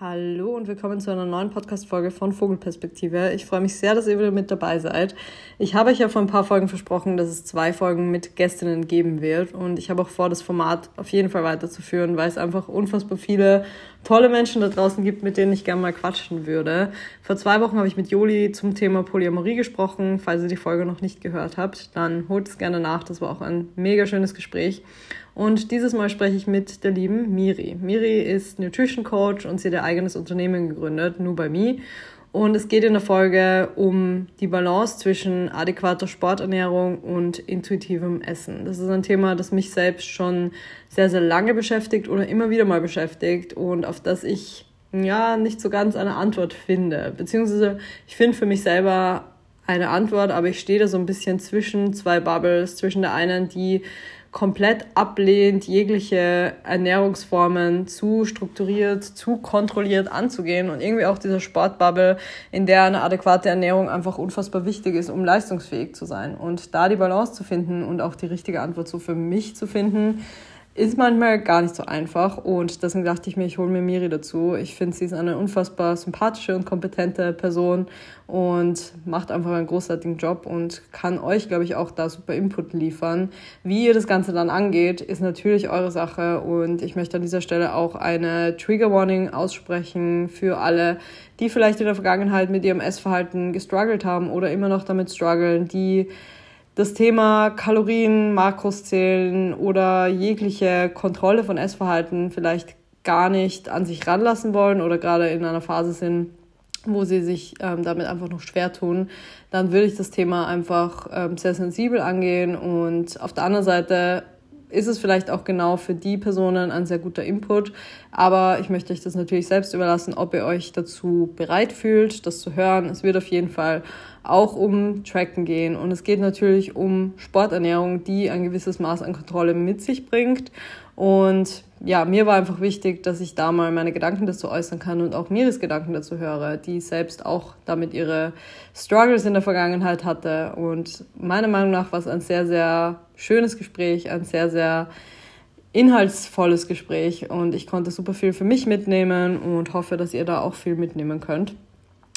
Hallo und willkommen zu einer neuen Podcast-Folge von Vogelperspektive. Ich freue mich sehr, dass ihr wieder mit dabei seid. Ich habe euch ja vor ein paar Folgen versprochen, dass es zwei Folgen mit Gästinnen geben wird und ich habe auch vor, das Format auf jeden Fall weiterzuführen, weil es einfach unfassbar viele tolle Menschen da draußen gibt, mit denen ich gerne mal quatschen würde. Vor zwei Wochen habe ich mit Joli zum Thema Polyamorie gesprochen. Falls ihr die Folge noch nicht gehört habt, dann holt es gerne nach. Das war auch ein mega schönes Gespräch. Und dieses Mal spreche ich mit der lieben Miri. Miri ist Nutrition Coach und sie hat ihr eigenes Unternehmen gegründet, nur bei mir. Und es geht in der Folge um die Balance zwischen adäquater Sporternährung und intuitivem Essen. Das ist ein Thema, das mich selbst schon sehr, sehr lange beschäftigt oder immer wieder mal beschäftigt und auf das ich ja nicht so ganz eine Antwort finde. Beziehungsweise ich finde für mich selber eine Antwort, aber ich stehe da so ein bisschen zwischen zwei Bubbles, zwischen der einen, die komplett ablehnt, jegliche Ernährungsformen zu strukturiert, zu kontrolliert anzugehen und irgendwie auch diese Sportbubble, in der eine adäquate Ernährung einfach unfassbar wichtig ist, um leistungsfähig zu sein. Und da die Balance zu finden und auch die richtige Antwort so für mich zu finden, ist manchmal gar nicht so einfach und deswegen dachte ich mir, ich hole mir Miri dazu. Ich finde, sie ist eine unfassbar sympathische und kompetente Person und macht einfach einen großartigen Job und kann euch, glaube ich, auch da super Input liefern. Wie ihr das Ganze dann angeht, ist natürlich eure Sache und ich möchte an dieser Stelle auch eine Trigger Warning aussprechen für alle, die vielleicht in der Vergangenheit mit ihrem Essverhalten gestruggelt haben oder immer noch damit strugglen, die das Thema Kalorien, Makros zählen oder jegliche Kontrolle von Essverhalten vielleicht gar nicht an sich ranlassen wollen oder gerade in einer Phase sind, wo sie sich ähm, damit einfach noch schwer tun, dann würde ich das Thema einfach ähm, sehr sensibel angehen und auf der anderen Seite ist es vielleicht auch genau für die Personen ein sehr guter Input. Aber ich möchte euch das natürlich selbst überlassen, ob ihr euch dazu bereit fühlt, das zu hören. Es wird auf jeden Fall auch um Tracken gehen und es geht natürlich um Sporternährung, die ein gewisses Maß an Kontrolle mit sich bringt. Und ja, mir war einfach wichtig, dass ich da mal meine Gedanken dazu äußern kann und auch mir das Gedanken dazu höre, die selbst auch damit ihre Struggles in der Vergangenheit hatte. Und meiner Meinung nach war es ein sehr, sehr schönes Gespräch, ein sehr, sehr inhaltsvolles Gespräch und ich konnte super viel für mich mitnehmen und hoffe, dass ihr da auch viel mitnehmen könnt.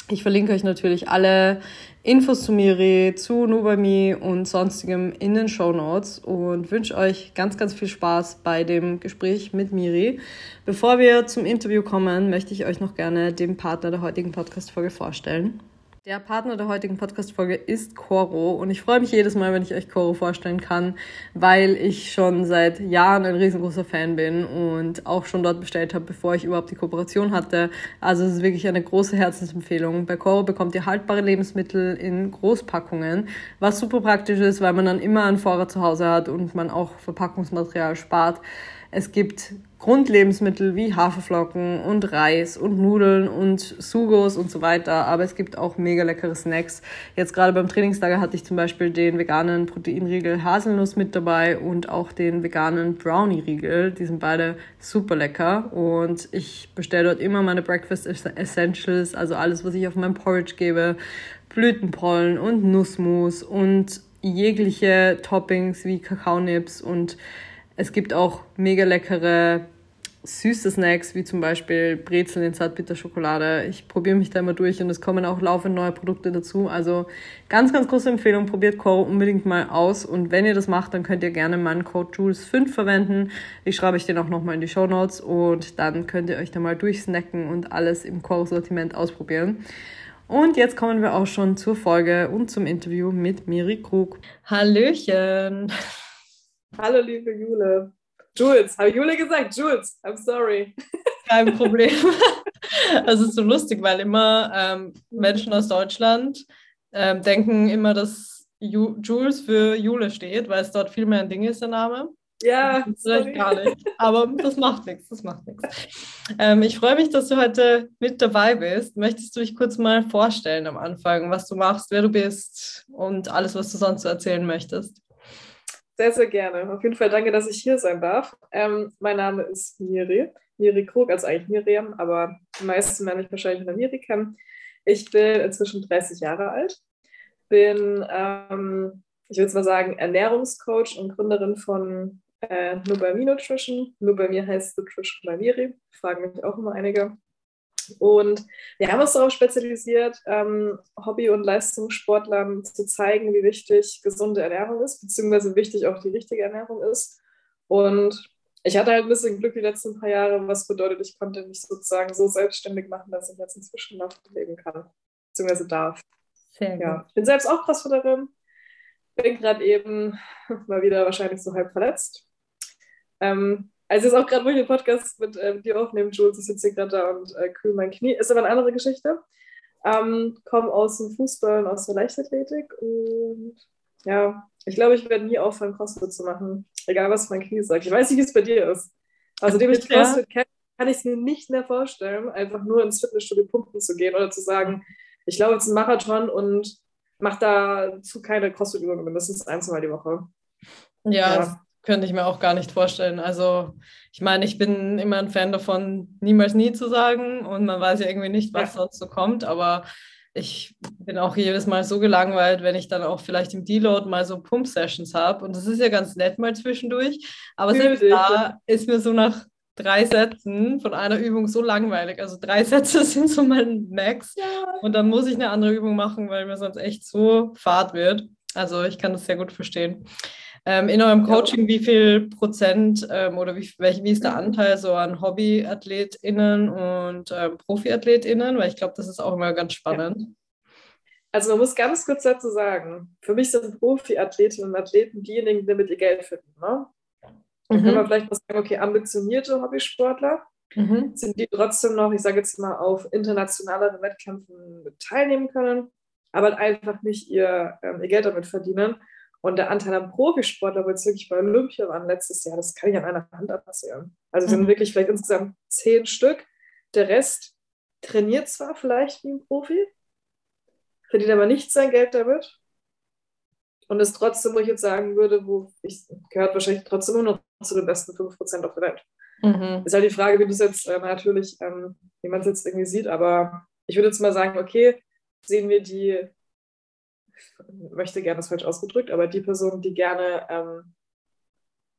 Ich verlinke euch natürlich alle Infos zu Miri, zu Nubami und sonstigem in den Show Notes und wünsche euch ganz, ganz viel Spaß bei dem Gespräch mit Miri. Bevor wir zum Interview kommen, möchte ich euch noch gerne den Partner der heutigen Podcast-Folge vorstellen. Der Partner der heutigen Podcast-Folge ist Coro und ich freue mich jedes Mal, wenn ich euch Coro vorstellen kann, weil ich schon seit Jahren ein riesengroßer Fan bin und auch schon dort bestellt habe, bevor ich überhaupt die Kooperation hatte. Also es ist wirklich eine große Herzensempfehlung. Bei Coro bekommt ihr haltbare Lebensmittel in Großpackungen, was super praktisch ist, weil man dann immer einen Vorrat zu Hause hat und man auch Verpackungsmaterial spart. Es gibt Grundlebensmittel wie Haferflocken und Reis und Nudeln und Sugos und so weiter. Aber es gibt auch mega leckere Snacks. Jetzt gerade beim Trainingslager hatte ich zum Beispiel den veganen Proteinriegel Haselnuss mit dabei und auch den veganen Brownie-Riegel. Die sind beide super lecker. Und ich bestelle dort immer meine Breakfast Essentials, also alles, was ich auf meinem Porridge gebe. Blütenpollen und Nussmus und jegliche Toppings wie Kakaonips und es gibt auch mega leckere süße Snacks, wie zum Beispiel Brezeln in Zartbitterschokolade. Ich probiere mich da immer durch und es kommen auch laufend neue Produkte dazu. Also ganz, ganz große Empfehlung, probiert Coro unbedingt mal aus. Und wenn ihr das macht, dann könnt ihr gerne meinen Code Jules5 verwenden. Ich schreibe euch den auch nochmal in die Show Notes und dann könnt ihr euch da mal durchsnacken und alles im Coro-Sortiment ausprobieren. Und jetzt kommen wir auch schon zur Folge und zum Interview mit Miri Krug. Hallöchen! Hallo, liebe Jule. Jules, habe ich Jule gesagt? Jules, I'm sorry. Kein Problem. Es ist so lustig, weil immer ähm, Menschen aus Deutschland ähm, denken immer, dass Ju Jules für Jule steht, weil es dort viel mehr ein Ding ist, der Name. Ja, vielleicht gar nicht. Aber das macht nichts, das macht nichts. Ähm, ich freue mich, dass du heute mit dabei bist. Möchtest du dich kurz mal vorstellen am Anfang, was du machst, wer du bist und alles, was du sonst so erzählen möchtest? Sehr, sehr gerne. Auf jeden Fall danke, dass ich hier sein darf. Ähm, mein Name ist Miri. Miri Krug, also eigentlich Miriam, aber die meisten werden mich wahrscheinlich unter Miri kennen. Ich bin inzwischen 30 Jahre alt, bin, ähm, ich würde mal sagen, Ernährungscoach und Gründerin von äh, Nur bei mir Nutrition. Nur bei mir heißt Nutrition bei Miri, fragen mich auch immer einige. Und wir haben uns darauf spezialisiert, ähm, Hobby- und Leistungssportlern zu zeigen, wie wichtig gesunde Ernährung ist, beziehungsweise wichtig auch die richtige Ernährung ist. Und ich hatte halt ein bisschen Glück die letzten paar Jahre, was bedeutet, ich konnte mich sozusagen so selbstständig machen, dass ich jetzt inzwischen noch leben kann, beziehungsweise darf. Sehr ja. gut. Ich bin selbst auch Crossfitterin, bin gerade eben mal wieder wahrscheinlich so halb verletzt. Ähm, also jetzt auch gerade, wo ich den Podcast mit äh, dir aufnehme, Jules, ich sitze hier gerade da und äh, kühl mein Knie. Ist aber eine andere Geschichte. Ähm, komme aus dem Fußball und aus der Leichtathletik und ja, ich glaube, ich werde nie aufhören, CrossFit zu machen, egal was mein Knie sagt. Ich weiß nicht, wie es bei dir ist. Also, dem ich CrossFit kenne, kann ich es mir nicht mehr vorstellen, einfach nur ins Fitnessstudio pumpen zu gehen oder zu sagen, ich glaube jetzt einen Marathon und mache dazu keine CrossFit-Übungen, mindestens ein, zwei Mal die Woche. Ja, ja, könnte ich mir auch gar nicht vorstellen. Also, ich meine, ich bin immer ein Fan davon, niemals nie zu sagen und man weiß ja irgendwie nicht, was ja. sonst so kommt, aber ich bin auch jedes Mal so gelangweilt, wenn ich dann auch vielleicht im Deload mal so Pump-Sessions habe. Und das ist ja ganz nett mal zwischendurch. Aber selbst da ist mir so nach drei Sätzen von einer Übung so langweilig. Also drei Sätze sind so mein Max. Ja. Und dann muss ich eine andere Übung machen, weil mir sonst echt so fad wird. Also ich kann das sehr gut verstehen. Ähm, in eurem Coaching, wie viel Prozent ähm, oder wie, welch, wie ist der Anteil so an HobbyathletInnen und ähm, ProfiathletInnen? Weil ich glaube, das ist auch immer ganz spannend. Ja. Also man muss ganz kurz dazu sagen, für mich sind Profiathletinnen und Athleten diejenigen, die damit ihr Geld verdienen. Ne? Dann mhm. können wir vielleicht mal sagen, okay, ambitionierte Hobbysportler, mhm. sind die trotzdem noch, ich sage jetzt mal, auf internationaleren Wettkämpfen teilnehmen können, aber einfach nicht ihr, ähm, ihr Geld damit verdienen. Und der Anteil an Profisportler, wo jetzt wirklich bei Olympia waren letztes Jahr, das kann ich an einer Hand abzählen. Also es mhm. sind wirklich vielleicht insgesamt zehn Stück. Der Rest trainiert zwar vielleicht wie ein Profi, verdient aber nicht sein Geld damit. Und ist trotzdem, wo ich jetzt sagen würde, wo ich gehört wahrscheinlich trotzdem nur noch zu den besten 5% auf der Welt. Mhm. Ist halt die Frage, wie du es jetzt äh, natürlich, ähm, wie man es jetzt irgendwie sieht, aber ich würde jetzt mal sagen, okay, sehen wir die möchte gerne das falsch ausgedrückt, aber die Personen, die gerne ähm,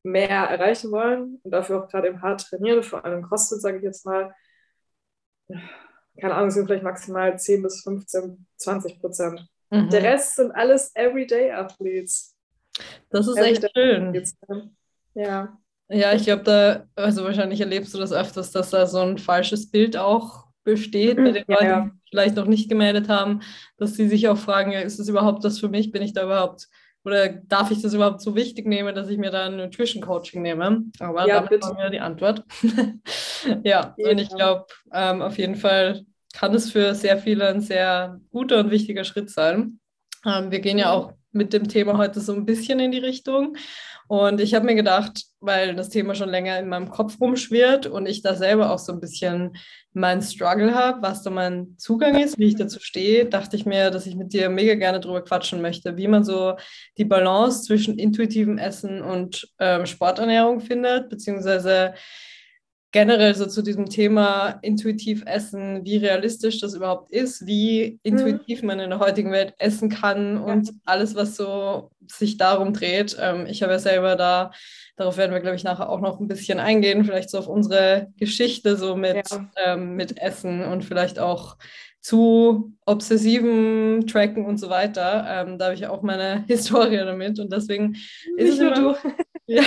mehr erreichen wollen und dafür auch gerade im hart trainieren, vor allem CrossFit, sage ich jetzt mal, keine Ahnung, sind vielleicht maximal 10 bis 15, 20 Prozent. Mhm. Der Rest sind alles Everyday-Athletes. Das ist Everyday echt schön. Ja. Ja, ich glaube, da, also wahrscheinlich erlebst du das öfters, dass da so ein falsches Bild auch besteht bei den Leuten, ja. die vielleicht noch nicht gemeldet haben, dass sie sich auch fragen, ja, ist das überhaupt das für mich? Bin ich da überhaupt oder darf ich das überhaupt so wichtig nehmen, dass ich mir da ein Nutrition Coaching nehme? Aber ja, damit haben wir die Antwort. ja, ja, und ich glaube, ähm, auf jeden Fall kann es für sehr viele ein sehr guter und wichtiger Schritt sein. Ähm, wir gehen ja auch mit dem Thema heute so ein bisschen in die Richtung. Und ich habe mir gedacht, weil das Thema schon länger in meinem Kopf rumschwirrt und ich da selber auch so ein bisschen meinen Struggle habe, was da mein Zugang ist, wie ich dazu stehe, dachte ich mir, dass ich mit dir mega gerne drüber quatschen möchte, wie man so die Balance zwischen intuitivem Essen und ähm, Sporternährung findet, beziehungsweise generell so zu diesem Thema intuitiv essen, wie realistisch das überhaupt ist, wie intuitiv mhm. man in der heutigen Welt essen kann und ja. alles, was so sich darum dreht. Ähm, ich habe ja selber da, darauf werden wir, glaube ich, nachher auch noch ein bisschen eingehen, vielleicht so auf unsere Geschichte so mit, ja. ähm, mit Essen und vielleicht auch zu obsessiven Tracken und so weiter. Ähm, da habe ich auch meine Historie damit und deswegen Nicht ist es immer, du. ja,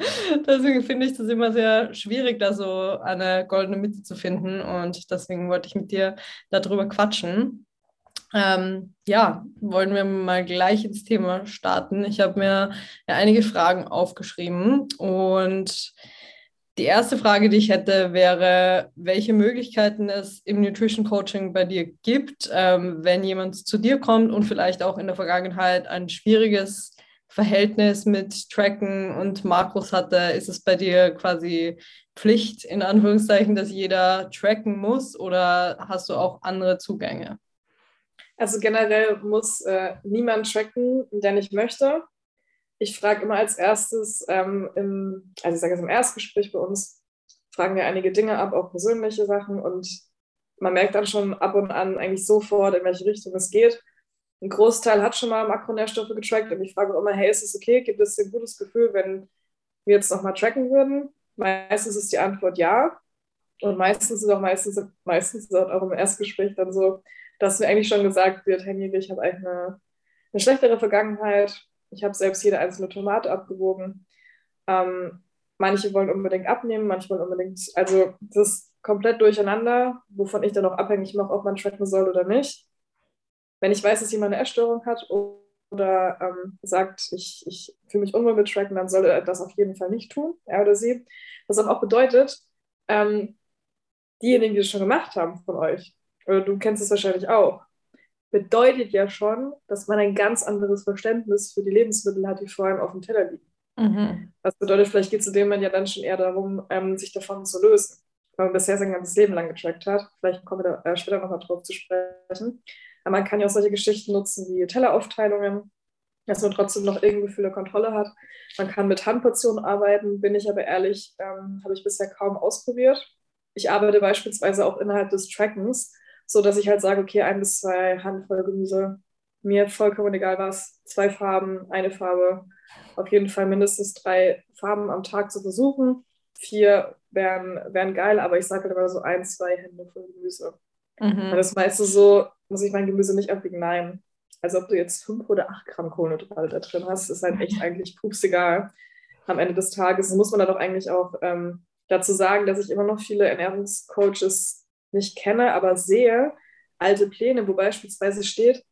deswegen finde ich das immer sehr schwierig, da so eine goldene Mitte zu finden. Und deswegen wollte ich mit dir darüber quatschen. Ähm, ja, wollen wir mal gleich ins Thema starten. Ich habe mir ja einige Fragen aufgeschrieben und die erste Frage, die ich hätte, wäre, welche Möglichkeiten es im Nutrition Coaching bei dir gibt, ähm, wenn jemand zu dir kommt und vielleicht auch in der Vergangenheit ein schwieriges Verhältnis mit Tracken und Makros hatte, ist es bei dir quasi Pflicht, in Anführungszeichen, dass jeder tracken muss oder hast du auch andere Zugänge? Also generell muss äh, niemand tracken, der nicht möchte. Ich frage immer als erstes, ähm, im, also ich sage jetzt im Erstgespräch bei uns, fragen wir einige Dinge ab, auch persönliche Sachen und man merkt dann schon ab und an eigentlich sofort, in welche Richtung es geht ein Großteil hat schon mal Makronährstoffe getrackt und ich frage auch immer, hey, ist es okay? Gibt es ein gutes Gefühl, wenn wir jetzt nochmal tracken würden? Meistens ist die Antwort ja. Und meistens ist auch meistens, meistens ist auch im Erstgespräch dann so, dass mir eigentlich schon gesagt wird, hey ich habe eigentlich eine, eine schlechtere Vergangenheit. Ich habe selbst jede einzelne Tomate abgewogen. Ähm, manche wollen unbedingt abnehmen, manche wollen unbedingt, also das ist komplett durcheinander, wovon ich dann auch abhängig mache, ob man tracken soll oder nicht. Wenn ich weiß, dass jemand eine Essstörung hat oder ähm, sagt, ich, ich fühle mich unwohl mit Tracken, dann soll er das auf jeden Fall nicht tun, er oder sie. Was dann auch bedeutet, ähm, diejenigen, die das schon gemacht haben von euch, oder du kennst es wahrscheinlich auch, bedeutet ja schon, dass man ein ganz anderes Verständnis für die Lebensmittel hat, die vor allem auf dem Teller liegen. Mhm. Das bedeutet, vielleicht geht es zu dem Moment ja dann schon eher darum, ähm, sich davon zu lösen, weil man bisher sein ganzes Leben lang getrackt hat. Vielleicht kommen wir da äh, später nochmal drauf zu sprechen. Aber man kann ja auch solche Geschichten nutzen wie Telleraufteilungen, dass man trotzdem noch irgendein Gefühl der Kontrolle hat. Man kann mit Handportionen arbeiten, bin ich aber ehrlich, ähm, habe ich bisher kaum ausprobiert. Ich arbeite beispielsweise auch innerhalb des Trackens, so dass ich halt sage, okay, ein bis zwei Handvoll Gemüse, mir vollkommen egal was, zwei Farben, eine Farbe, auf jeden Fall mindestens drei Farben am Tag zu versuchen. Vier wären, wären geil, aber ich sage halt immer so ein, zwei Hände voll Gemüse. Mhm. Das meiste so, muss ich mein Gemüse nicht abwiegen, nein. Also ob du jetzt fünf oder acht Gramm Kohlenhydrate da drin hast, ist halt echt eigentlich pups egal am Ende des Tages. Muss man dann doch eigentlich auch ähm, dazu sagen, dass ich immer noch viele Ernährungscoaches nicht kenne, aber sehe alte Pläne, wo beispielsweise steht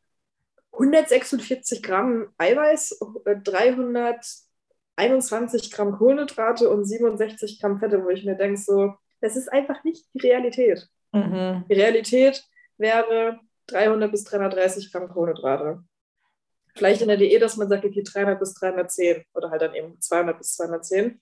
146 Gramm Eiweiß, 321 Gramm Kohlenhydrate und 67 Gramm Fette, wo ich mir denke, so, das ist einfach nicht die Realität. Mhm. Die Realität wäre 300 bis 330 Gramm Kohlenhydrate. Vielleicht in der Diät, dass man sagt, okay, 300 bis 310 oder halt dann eben 200 bis 210.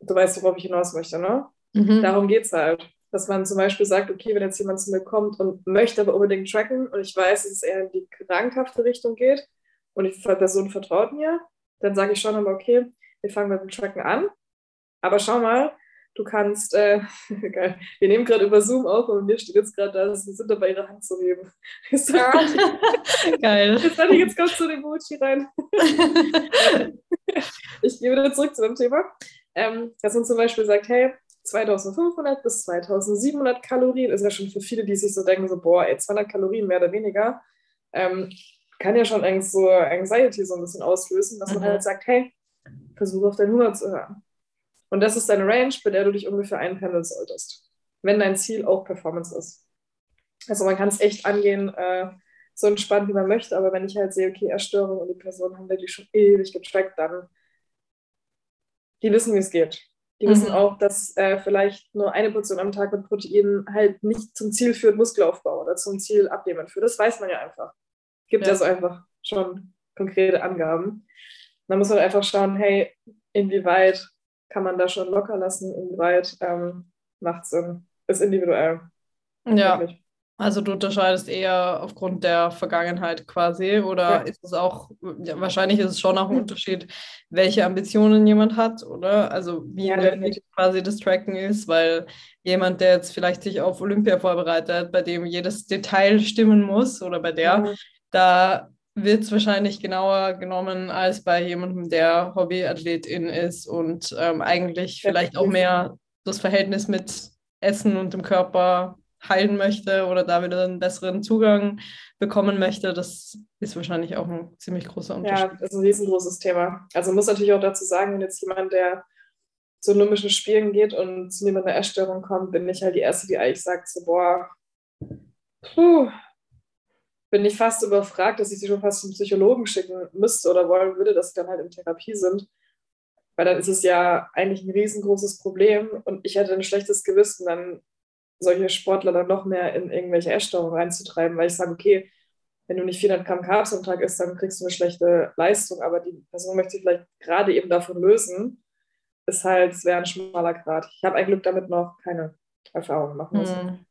Du weißt, worauf ich hinaus möchte, ne? Mhm. Darum geht es halt. Dass man zum Beispiel sagt, okay, wenn jetzt jemand zu mir kommt und möchte aber unbedingt tracken und ich weiß, dass es eher in die krankhafte Richtung geht und die Person vertraut mir, dann sage ich schon einmal, okay, wir fangen mit dem Tracken an. Aber schau mal, du kannst, äh, geil, wir nehmen gerade über Zoom auf und mir steht jetzt gerade da, sie sind dabei, ihre Hand zu heben. Ja. geil. Jetzt hatte ich jetzt kurz zu dem Emoji rein. ich gehe wieder zurück zu dem Thema. Ähm, dass man zum Beispiel sagt, hey, 2500 bis 2700 Kalorien ist ja schon für viele, die sich so denken, so, boah, ey, 200 Kalorien mehr oder weniger, ähm, kann ja schon eigentlich so Anxiety so ein bisschen auslösen, dass mhm. man halt sagt, hey, versuche auf deinen Hunger zu hören. Und das ist deine Range, bei der du dich ungefähr einpendeln solltest, wenn dein Ziel auch Performance ist. Also man kann es echt angehen, äh, so entspannt wie man möchte, aber wenn ich halt sehe, okay, Erstörung und die Personen haben wirklich schon ewig getrackt, dann die wissen, wie es geht. Die mhm. wissen auch, dass äh, vielleicht nur eine Portion am Tag mit Proteinen halt nicht zum Ziel führt, Muskelaufbau oder zum Ziel Abnehmen führt. Das weiß man ja einfach. Gibt ja so einfach schon konkrete Angaben. Dann muss man einfach schauen, hey, inwieweit kann man da schon locker lassen, inwieweit ähm, macht Sinn. Ist individuell. Ja. Wirklich. Also du unterscheidest eher aufgrund der Vergangenheit quasi oder ja. ist es auch, ja, wahrscheinlich ist es schon auch ein Unterschied, welche Ambitionen jemand hat, oder? Also wie ja, quasi das Tracken ist, weil jemand, der jetzt vielleicht sich auf Olympia vorbereitet, bei dem jedes Detail stimmen muss oder bei der, mhm. da wird es wahrscheinlich genauer genommen als bei jemandem, der Hobbyathletin ist und ähm, eigentlich vielleicht auch mehr das Verhältnis mit Essen und dem Körper heilen möchte oder da wieder einen besseren Zugang bekommen möchte, das ist wahrscheinlich auch ein ziemlich großer Unterschied. Ja, das ist ein riesengroßes Thema. Also muss natürlich auch dazu sagen, wenn jetzt jemand, der zu Olympischen Spielen geht und zu mit einer Essstörung kommt, bin ich halt die Erste, die eigentlich sagt, so, boah, puh, bin ich fast überfragt, dass ich sie schon fast zum Psychologen schicken müsste oder wollen würde, dass sie dann halt in Therapie sind. Weil dann ist es ja eigentlich ein riesengroßes Problem und ich hätte ein schlechtes Gewissen, dann solche Sportler dann noch mehr in irgendwelche Essstörungen reinzutreiben, weil ich sage, okay, wenn du nicht 400 Gramm Carbs am Tag isst, dann kriegst du eine schlechte Leistung, aber die Person möchte sich vielleicht gerade eben davon lösen, ist halt, es wäre ein schmaler Grad. Ich habe ein Glück damit noch keine Erfahrungen machen müssen. Hm.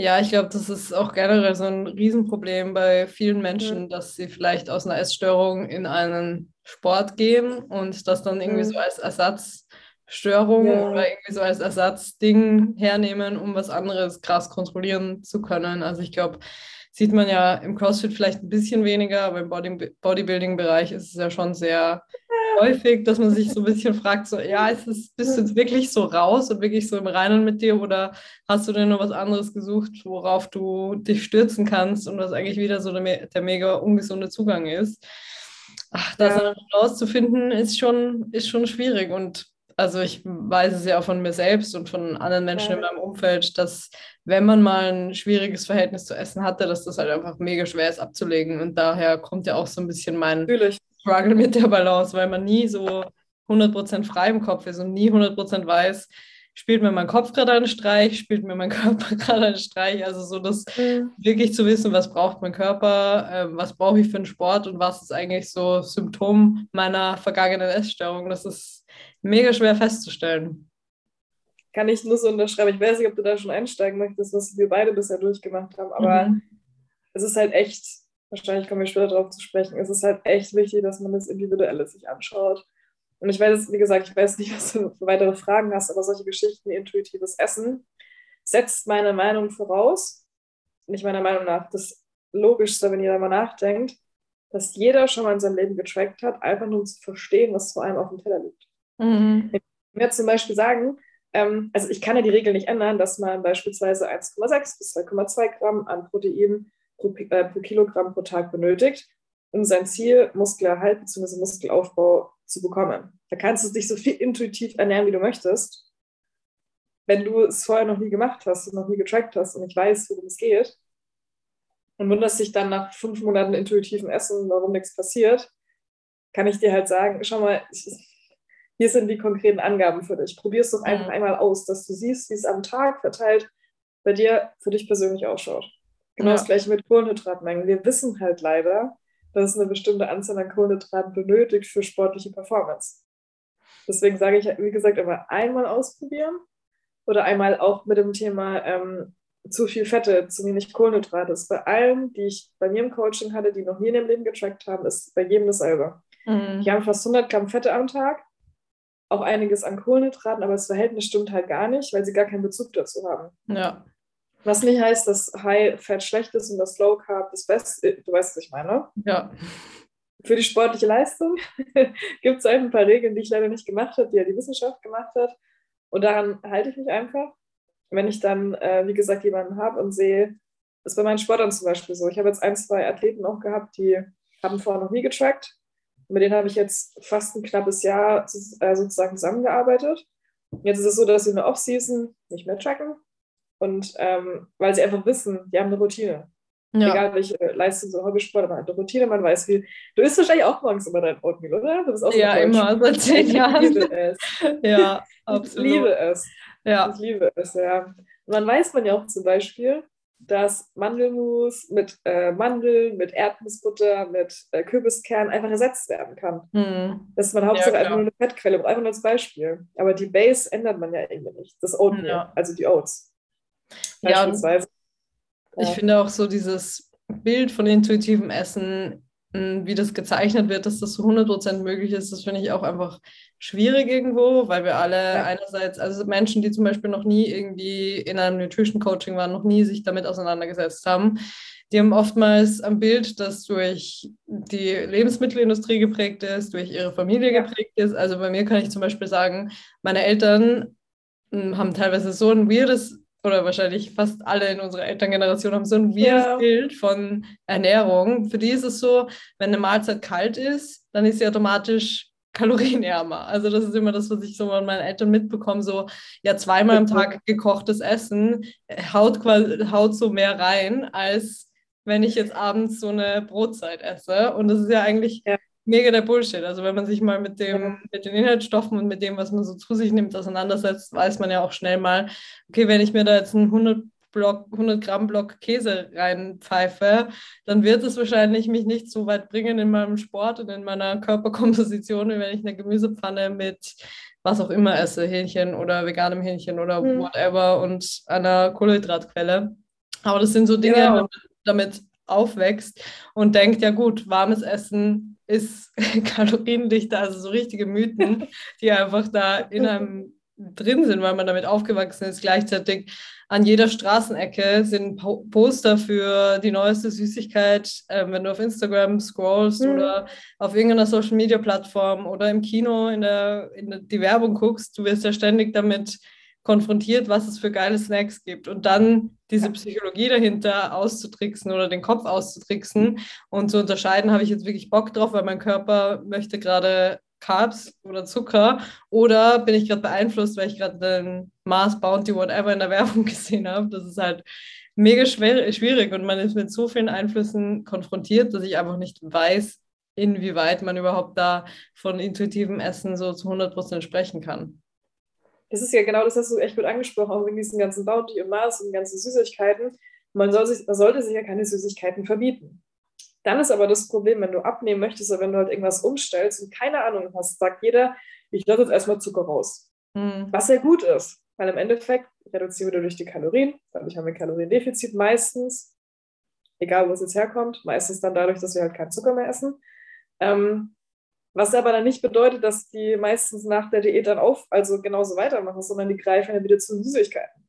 Ja, ich glaube, das ist auch generell so ein Riesenproblem bei vielen Menschen, mhm. dass sie vielleicht aus einer Essstörung in einen Sport gehen und das dann irgendwie mhm. so als Ersatz Störung ja. oder irgendwie so als Ersatzding hernehmen, um was anderes krass kontrollieren zu können. Also ich glaube, sieht man ja im CrossFit vielleicht ein bisschen weniger, aber im Body Bodybuilding-Bereich ist es ja schon sehr häufig, dass man sich so ein bisschen fragt, so, ja, ist es, bist du jetzt wirklich so raus und wirklich so im Reinen mit dir oder hast du denn noch was anderes gesucht, worauf du dich stürzen kannst und was eigentlich wieder so der, der mega ungesunde Zugang ist? Ach, das ja. rauszufinden, ist schon, ist schon schwierig und also ich weiß es ja auch von mir selbst und von anderen Menschen ja. in meinem Umfeld, dass wenn man mal ein schwieriges Verhältnis zu Essen hatte, dass das halt einfach mega schwer ist abzulegen. Und daher kommt ja auch so ein bisschen mein Natürlich. Struggle mit der Balance, weil man nie so 100% frei im Kopf ist und nie 100% weiß, spielt mir mein Kopf gerade einen Streich, spielt mir mein Körper gerade einen Streich. Also so das mhm. wirklich zu wissen, was braucht mein Körper, äh, was brauche ich für einen Sport und was ist eigentlich so Symptom meiner vergangenen Essstörung. Das ist mega schwer festzustellen. Kann ich nur so unterschreiben. Ich weiß nicht, ob du da schon einsteigen möchtest, was wir beide bisher durchgemacht haben, aber mhm. es ist halt echt, wahrscheinlich kommen wir später darauf zu sprechen, es ist halt echt wichtig, dass man das Individuelle sich anschaut. Und ich weiß, wie gesagt, ich weiß nicht, was du für weitere Fragen hast, aber solche Geschichten wie intuitives Essen setzt meine Meinung voraus, nicht meiner Meinung nach das Logischste, wenn ihr mal nachdenkt, dass jeder schon mal in seinem Leben getrackt hat, einfach nur um zu verstehen, was vor allem auf dem Teller liegt. Mhm. Ich kann mir zum Beispiel sagen, ähm, also ich kann ja die Regel nicht ändern, dass man beispielsweise 1,6 bis 2,2 Gramm an Protein pro, äh, pro, Kilogramm pro Tag benötigt, um sein Ziel Muskelerhalt bzw. Muskelaufbau zu bekommen. Da kannst du dich so viel intuitiv ernähren, wie du möchtest. Wenn du es vorher noch nie gemacht hast und noch nie getrackt hast und nicht weißt, worum es geht, und wunderst dich dann nach fünf Monaten intuitivem Essen, warum nichts passiert, kann ich dir halt sagen, schau mal, ich, hier sind die konkreten Angaben für dich. Probier es doch einfach mhm. einmal aus, dass du siehst, wie es am Tag verteilt bei dir für dich persönlich ausschaut. Genau ja. das gleiche mit Kohlenhydratmengen. Wir wissen halt leider, dass es eine bestimmte Anzahl an Kohlenhydraten benötigt für sportliche Performance. Deswegen sage ich, wie gesagt, immer einmal ausprobieren oder einmal auch mit dem Thema ähm, zu viel Fette, zu wenig Kohlenhydrate. Das ist bei allen, die ich bei mir im Coaching hatte, die noch nie in ihrem Leben getrackt haben, ist bei jedem dasselbe. Mhm. Die haben fast 100 Gramm Fette am Tag auch einiges an Kohlenhydraten, aber das Verhältnis stimmt halt gar nicht, weil sie gar keinen Bezug dazu haben. Ja. Was nicht heißt, dass High Fat schlecht ist und das Low Carb das Beste. Du weißt, was ich meine. Ja. Für die sportliche Leistung gibt es ein paar Regeln, die ich leider nicht gemacht habe, die ja die Wissenschaft gemacht hat. Und daran halte ich mich einfach. Wenn ich dann, äh, wie gesagt, jemanden habe und sehe, das ist bei meinen Sportlern zum Beispiel so. Ich habe jetzt ein, zwei Athleten auch gehabt, die haben vorher noch nie getrackt mit denen habe ich jetzt fast ein knappes Jahr äh, sozusagen zusammengearbeitet. Jetzt ist es so, dass sie in der Off-Season nicht mehr tracken. Und ähm, weil sie einfach wissen, die haben eine Routine. Ja. Egal welche Leistung, so Hobbysport, aber eine Routine, man weiß wie. Du isst wahrscheinlich auch morgens immer dein Oatmeal, oder? Du bist auch so ja, immer, seit zehn Jahren. Ich liebe es. ja, absolut. Ich liebe es. Ja. Ich liebe es, ja. Und dann weiß man ja auch zum Beispiel, dass Mandelmus mit äh, Mandeln, mit Erdnussbutter, mit äh, Kürbiskern einfach ersetzt werden kann. Mhm. Das ist man Hauptsache ja, einfach nur eine Fettquelle, einfach nur als Beispiel. Aber die Base ändert man ja irgendwie nicht. Das Oatmeal, ja. also die Oats. Beispielsweise. Ja, ich finde auch so dieses Bild von intuitivem Essen wie das gezeichnet wird, dass das zu 100% möglich ist, das finde ich auch einfach schwierig irgendwo, weil wir alle ja. einerseits, also Menschen, die zum Beispiel noch nie irgendwie in einem Nutrition Coaching waren, noch nie sich damit auseinandergesetzt haben, die haben oftmals ein Bild, das durch die Lebensmittelindustrie geprägt ist, durch ihre Familie ja. geprägt ist. Also bei mir kann ich zum Beispiel sagen, meine Eltern hm, haben teilweise so ein weirdes oder wahrscheinlich fast alle in unserer Elterngeneration haben so ein weirdes ja. Bild von Ernährung. Für die ist es so, wenn eine Mahlzeit kalt ist, dann ist sie automatisch kalorienärmer. Also das ist immer das, was ich so von meinen Eltern mitbekomme, so ja zweimal am Tag gekochtes Essen haut, haut so mehr rein, als wenn ich jetzt abends so eine Brotzeit esse. Und das ist ja eigentlich ja mega der Bullshit. Also wenn man sich mal mit dem, mit den Inhaltsstoffen und mit dem, was man so zu sich nimmt, auseinandersetzt, weiß man ja auch schnell mal, okay, wenn ich mir da jetzt einen 100 Block, 100 Gramm Block Käse reinpfeife, dann wird es wahrscheinlich mich nicht so weit bringen in meinem Sport und in meiner Körperkomposition, wie wenn ich eine Gemüsepfanne mit was auch immer esse, Hähnchen oder veganem Hähnchen oder mhm. whatever und einer Kohlenhydratquelle. Aber das sind so Dinge, genau. wenn man damit aufwächst und denkt, ja gut, warmes Essen ist kaloriendichter, also so richtige Mythen, die einfach da in einem drin sind, weil man damit aufgewachsen ist. Gleichzeitig an jeder Straßenecke sind po Poster für die neueste Süßigkeit, äh, wenn du auf Instagram scrollst mhm. oder auf irgendeiner Social Media Plattform oder im Kino in der, in der, die Werbung guckst, du wirst ja ständig damit konfrontiert, was es für geile Snacks gibt. Und dann diese Psychologie dahinter auszutricksen oder den Kopf auszutricksen und zu unterscheiden, habe ich jetzt wirklich Bock drauf, weil mein Körper möchte gerade Carbs oder Zucker oder bin ich gerade beeinflusst, weil ich gerade den Mars Bounty whatever in der Werbung gesehen habe. Das ist halt mega schwer, schwierig und man ist mit so vielen Einflüssen konfrontiert, dass ich einfach nicht weiß, inwieweit man überhaupt da von intuitivem Essen so zu 100 Prozent sprechen kann. Das ist ja genau, das hast du echt gut angesprochen, auch wegen diesen ganzen Bounty und Mars und den ganzen Süßigkeiten. Man, soll sich, man sollte sich ja keine Süßigkeiten verbieten. Dann ist aber das Problem, wenn du abnehmen möchtest oder wenn du halt irgendwas umstellst und keine Ahnung hast, sagt jeder, ich lasse jetzt erstmal Zucker raus. Mhm. Was ja gut ist, weil im Endeffekt reduzieren wir durch die Kalorien. Dadurch haben wir Kaloriendefizit meistens, egal wo es jetzt herkommt, meistens dann dadurch, dass wir halt keinen Zucker mehr essen. Ähm, was aber dann nicht bedeutet, dass die meistens nach der Diät dann auf, also genauso weitermachen, sondern die greifen ja wieder zu Süßigkeiten.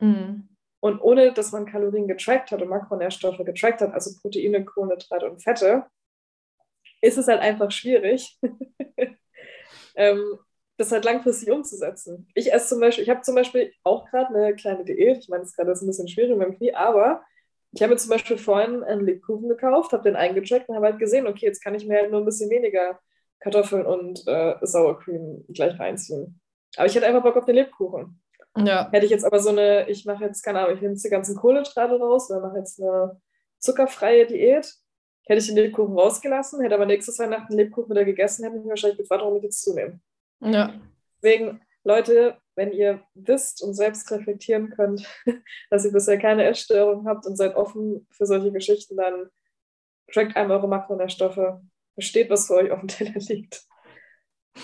Mhm. Und ohne, dass man Kalorien getrackt hat und Makronährstoffe getrackt hat, also Proteine, Kohlenhydrate und Fette, ist es halt einfach schwierig, ähm, das halt langfristig umzusetzen. Ich esse zum Beispiel, ich habe zum Beispiel auch gerade eine kleine Diät. Ich meine, es ist gerade ein bisschen schwierig mit dem Knie, aber ich habe mir zum Beispiel vorhin einen Lebkuchen gekauft, habe den eingecheckt und habe halt gesehen, okay, jetzt kann ich mir halt nur ein bisschen weniger Kartoffeln und äh, Sour Cream gleich reinziehen. Aber ich hätte einfach Bock auf den Lebkuchen. Ja. Hätte ich jetzt aber so eine, ich mache jetzt, keine Ahnung, ich nehme jetzt die ganzen Kohlenhydrate raus oder mache jetzt eine zuckerfreie Diät. Hätte ich den Lebkuchen rausgelassen, hätte aber nächstes dem Lebkuchen wieder gegessen, hätte ich mich wahrscheinlich gefragt, warum ich jetzt zunehme. Ja. Deswegen, Leute, wenn ihr wisst und selbst reflektieren könnt, dass ihr bisher keine Essstörung habt und seid offen für solche Geschichten, dann trackt einmal eure Makronährstoffe, versteht, was für euch auf dem Teller liegt.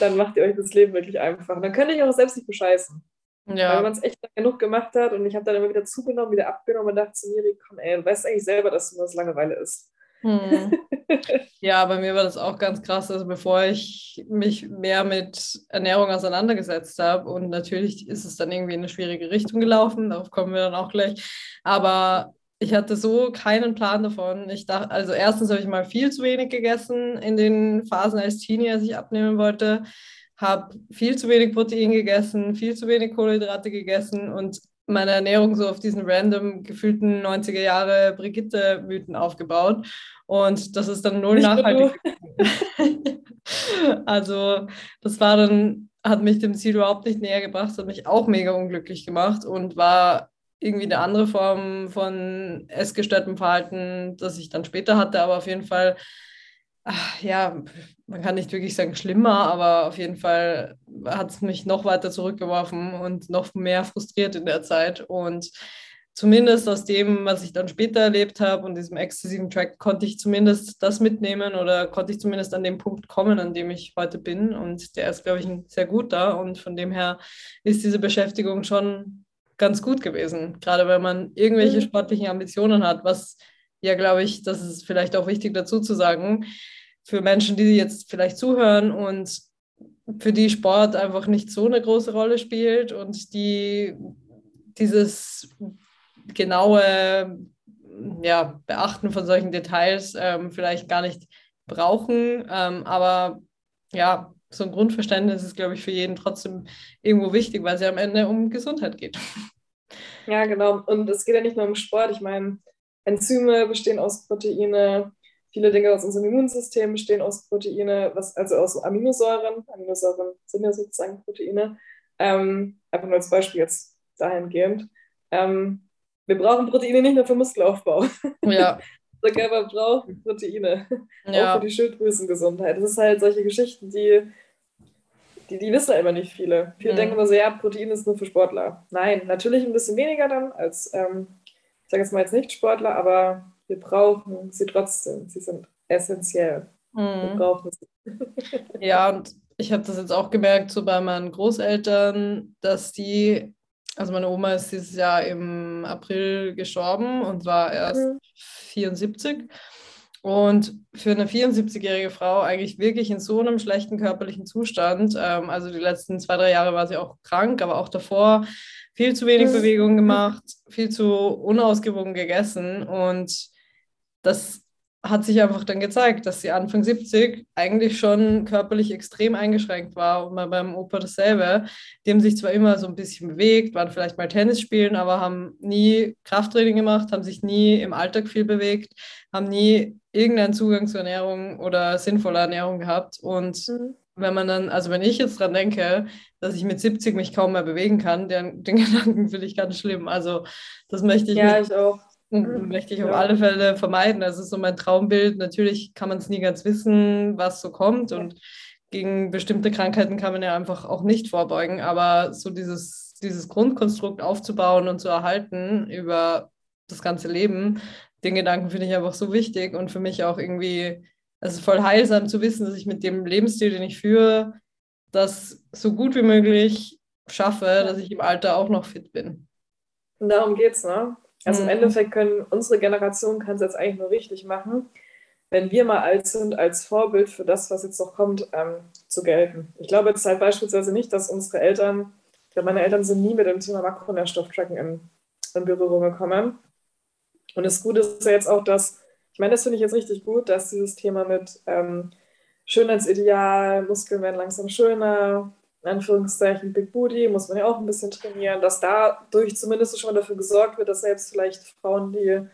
Dann macht ihr euch das Leben wirklich einfach. dann könnt ihr euch auch selbst nicht bescheißen. Ja. Weil man es echt genug gemacht hat und ich habe dann immer wieder zugenommen, wieder abgenommen und dachte zu Miri, komm ey, du weißt eigentlich selber, dass du nur das Langeweile ist. Hm. ja, bei mir war das auch ganz krass, also bevor ich mich mehr mit Ernährung auseinandergesetzt habe und natürlich ist es dann irgendwie in eine schwierige Richtung gelaufen, darauf kommen wir dann auch gleich, aber ich hatte so keinen Plan davon. Ich dachte, also erstens habe ich mal viel zu wenig gegessen in den Phasen als Teenie, als ich abnehmen wollte habe viel zu wenig Protein gegessen, viel zu wenig Kohlenhydrate gegessen und meine Ernährung so auf diesen random gefühlten 90er Jahre Brigitte-Mythen aufgebaut. Und das ist dann null nachhaltig. also das war dann, hat mich dem Ziel überhaupt nicht näher gebracht, hat mich auch mega unglücklich gemacht und war irgendwie eine andere Form von essgestörtem Verhalten, das ich dann später hatte, aber auf jeden Fall ach, ja, man kann nicht wirklich sagen schlimmer, aber auf jeden Fall hat es mich noch weiter zurückgeworfen und noch mehr frustriert in der Zeit. Und zumindest aus dem, was ich dann später erlebt habe und diesem exzessiven Track, konnte ich zumindest das mitnehmen oder konnte ich zumindest an den Punkt kommen, an dem ich heute bin. Und der ist, glaube ich, ein sehr guter. Und von dem her ist diese Beschäftigung schon ganz gut gewesen. Gerade wenn man irgendwelche mhm. sportlichen Ambitionen hat, was ja, glaube ich, das ist vielleicht auch wichtig dazu zu sagen, für Menschen, die jetzt vielleicht zuhören und für die Sport einfach nicht so eine große Rolle spielt und die dieses genaue ja, Beachten von solchen Details ähm, vielleicht gar nicht brauchen. Ähm, aber ja, so ein Grundverständnis ist, glaube ich, für jeden trotzdem irgendwo wichtig, weil es ja am Ende um Gesundheit geht. Ja, genau. Und es geht ja nicht nur um Sport. Ich meine, Enzyme bestehen aus Proteine, viele Dinge aus unserem Immunsystem bestehen aus Proteine, was, also aus Aminosäuren. Aminosäuren sind ja sozusagen Proteine. Ähm, einfach nur als Beispiel jetzt dahingehend. Ähm, wir brauchen Proteine nicht nur für Muskelaufbau. Ja. Der Körper braucht Proteine. Ja. Auch für die Schilddrüsengesundheit. Das ist halt solche Geschichten, die, die, die wissen einfach nicht viele. Viele mhm. denken immer so, ja, Protein ist nur für Sportler. Nein, natürlich ein bisschen weniger dann als, ähm, ich sage jetzt mal jetzt nicht Sportler, aber wir brauchen sie trotzdem. Sie sind essentiell. Mhm. Wir brauchen sie. ja, und ich habe das jetzt auch gemerkt, so bei meinen Großeltern, dass die, also meine Oma ist dieses Jahr im April gestorben und war erst mhm. 74. Und für eine 74-jährige Frau eigentlich wirklich in so einem schlechten körperlichen Zustand, ähm, also die letzten zwei, drei Jahre war sie auch krank, aber auch davor viel zu wenig Bewegung gemacht, viel zu unausgewogen gegessen und das hat sich einfach dann gezeigt, dass sie Anfang 70 eigentlich schon körperlich extrem eingeschränkt war und mal beim Opa dasselbe. Die haben sich zwar immer so ein bisschen bewegt, waren vielleicht mal Tennis spielen, aber haben nie Krafttraining gemacht, haben sich nie im Alltag viel bewegt, haben nie irgendeinen Zugang zur Ernährung oder sinnvoller Ernährung gehabt. Und mhm. wenn man dann, also wenn ich jetzt dran denke, dass ich mit 70 mich kaum mehr bewegen kann, den, den Gedanken finde ich ganz schlimm. Also das möchte ich. Ja, ich auch. Möchte ich auf alle Fälle vermeiden. Das ist so mein Traumbild. Natürlich kann man es nie ganz wissen, was so kommt und gegen bestimmte Krankheiten kann man ja einfach auch nicht vorbeugen. Aber so dieses, dieses Grundkonstrukt aufzubauen und zu erhalten über das ganze Leben, den Gedanken finde ich einfach so wichtig und für mich auch irgendwie, es ist voll heilsam zu wissen, dass ich mit dem Lebensstil, den ich führe, das so gut wie möglich schaffe, dass ich im Alter auch noch fit bin. Und darum geht es, ne? Also mhm. im Endeffekt können unsere Generation kann es jetzt eigentlich nur richtig machen, wenn wir mal alt sind, als Vorbild für das, was jetzt noch kommt, ähm, zu gelten. Ich glaube jetzt halt beispielsweise nicht, dass unsere Eltern, glaube, meine Eltern sind nie mit dem Thema Makronährstofftracking in, in Berührung gekommen. Und das Gute ist ja jetzt auch, dass, ich meine, das finde ich jetzt richtig gut, dass dieses Thema mit ähm, Schönheitsideal, Muskeln werden langsam schöner, in Anführungszeichen Big Booty, muss man ja auch ein bisschen trainieren, dass dadurch zumindest schon mal dafür gesorgt wird, dass selbst vielleicht Frauen, die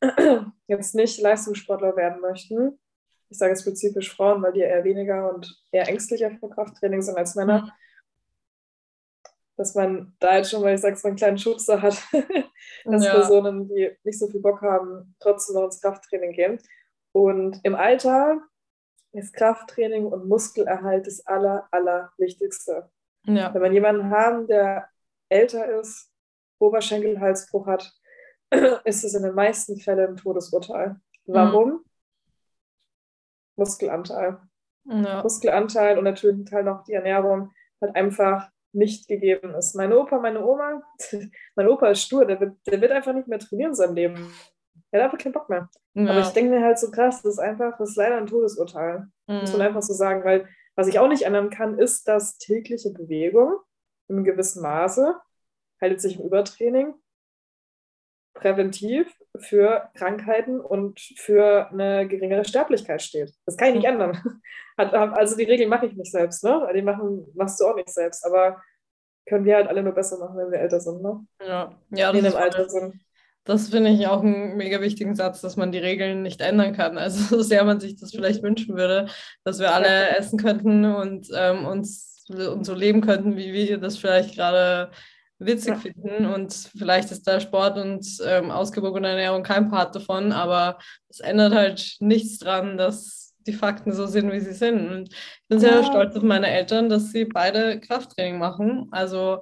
jetzt nicht Leistungssportler werden möchten, ich sage spezifisch Frauen, weil die eher weniger und eher ängstlicher für Krafttraining sind als Männer, mhm. dass man da jetzt schon mal, ich sage es mal, einen kleinen Schubser hat, dass ja. Personen, die nicht so viel Bock haben, trotzdem noch ins Krafttraining gehen. Und im Alter ist Krafttraining und Muskelerhalt das aller, aller Wichtigste. Ja. Wenn man jemanden haben, der älter ist, Oberschenkelhalsbruch hat, ist es in den meisten Fällen ein Todesurteil. Warum? Mhm. Muskelanteil. Ja. Muskelanteil und natürlich Teil noch die Ernährung hat einfach nicht gegeben ist. Meine Opa, meine Oma, mein Opa ist stur, der wird, der wird einfach nicht mehr trainieren in seinem Leben. Er hat einfach keinen Bock mehr. Ja. Aber ich denke mir halt so krass, das ist einfach, das ist leider ein Todesurteil. Mhm. Muss man einfach so sagen, weil was ich auch nicht ändern kann, ist, dass tägliche Bewegung in einem gewissen Maße, haltet sich im Übertraining, präventiv für Krankheiten und für eine geringere Sterblichkeit steht. Das kann ich nicht mhm. ändern. Also die Regeln mache ich nicht selbst, ne? Die machen, machst du auch nicht selbst, aber können wir halt alle nur besser machen, wenn wir älter sind, ne? Ja, ja das, ist Alter sind. Das finde ich auch einen mega wichtigen Satz, dass man die Regeln nicht ändern kann. Also so sehr man sich das vielleicht wünschen würde, dass wir alle essen könnten und ähm, uns und so leben könnten, wie wir das vielleicht gerade witzig ja. finden. Und vielleicht ist da Sport und ähm, ausgewogene Ernährung kein Part davon, aber es ändert halt nichts dran, dass die Fakten so sind, wie sie sind. Und ich bin sehr ja. stolz auf meine Eltern, dass sie beide Krafttraining machen. Also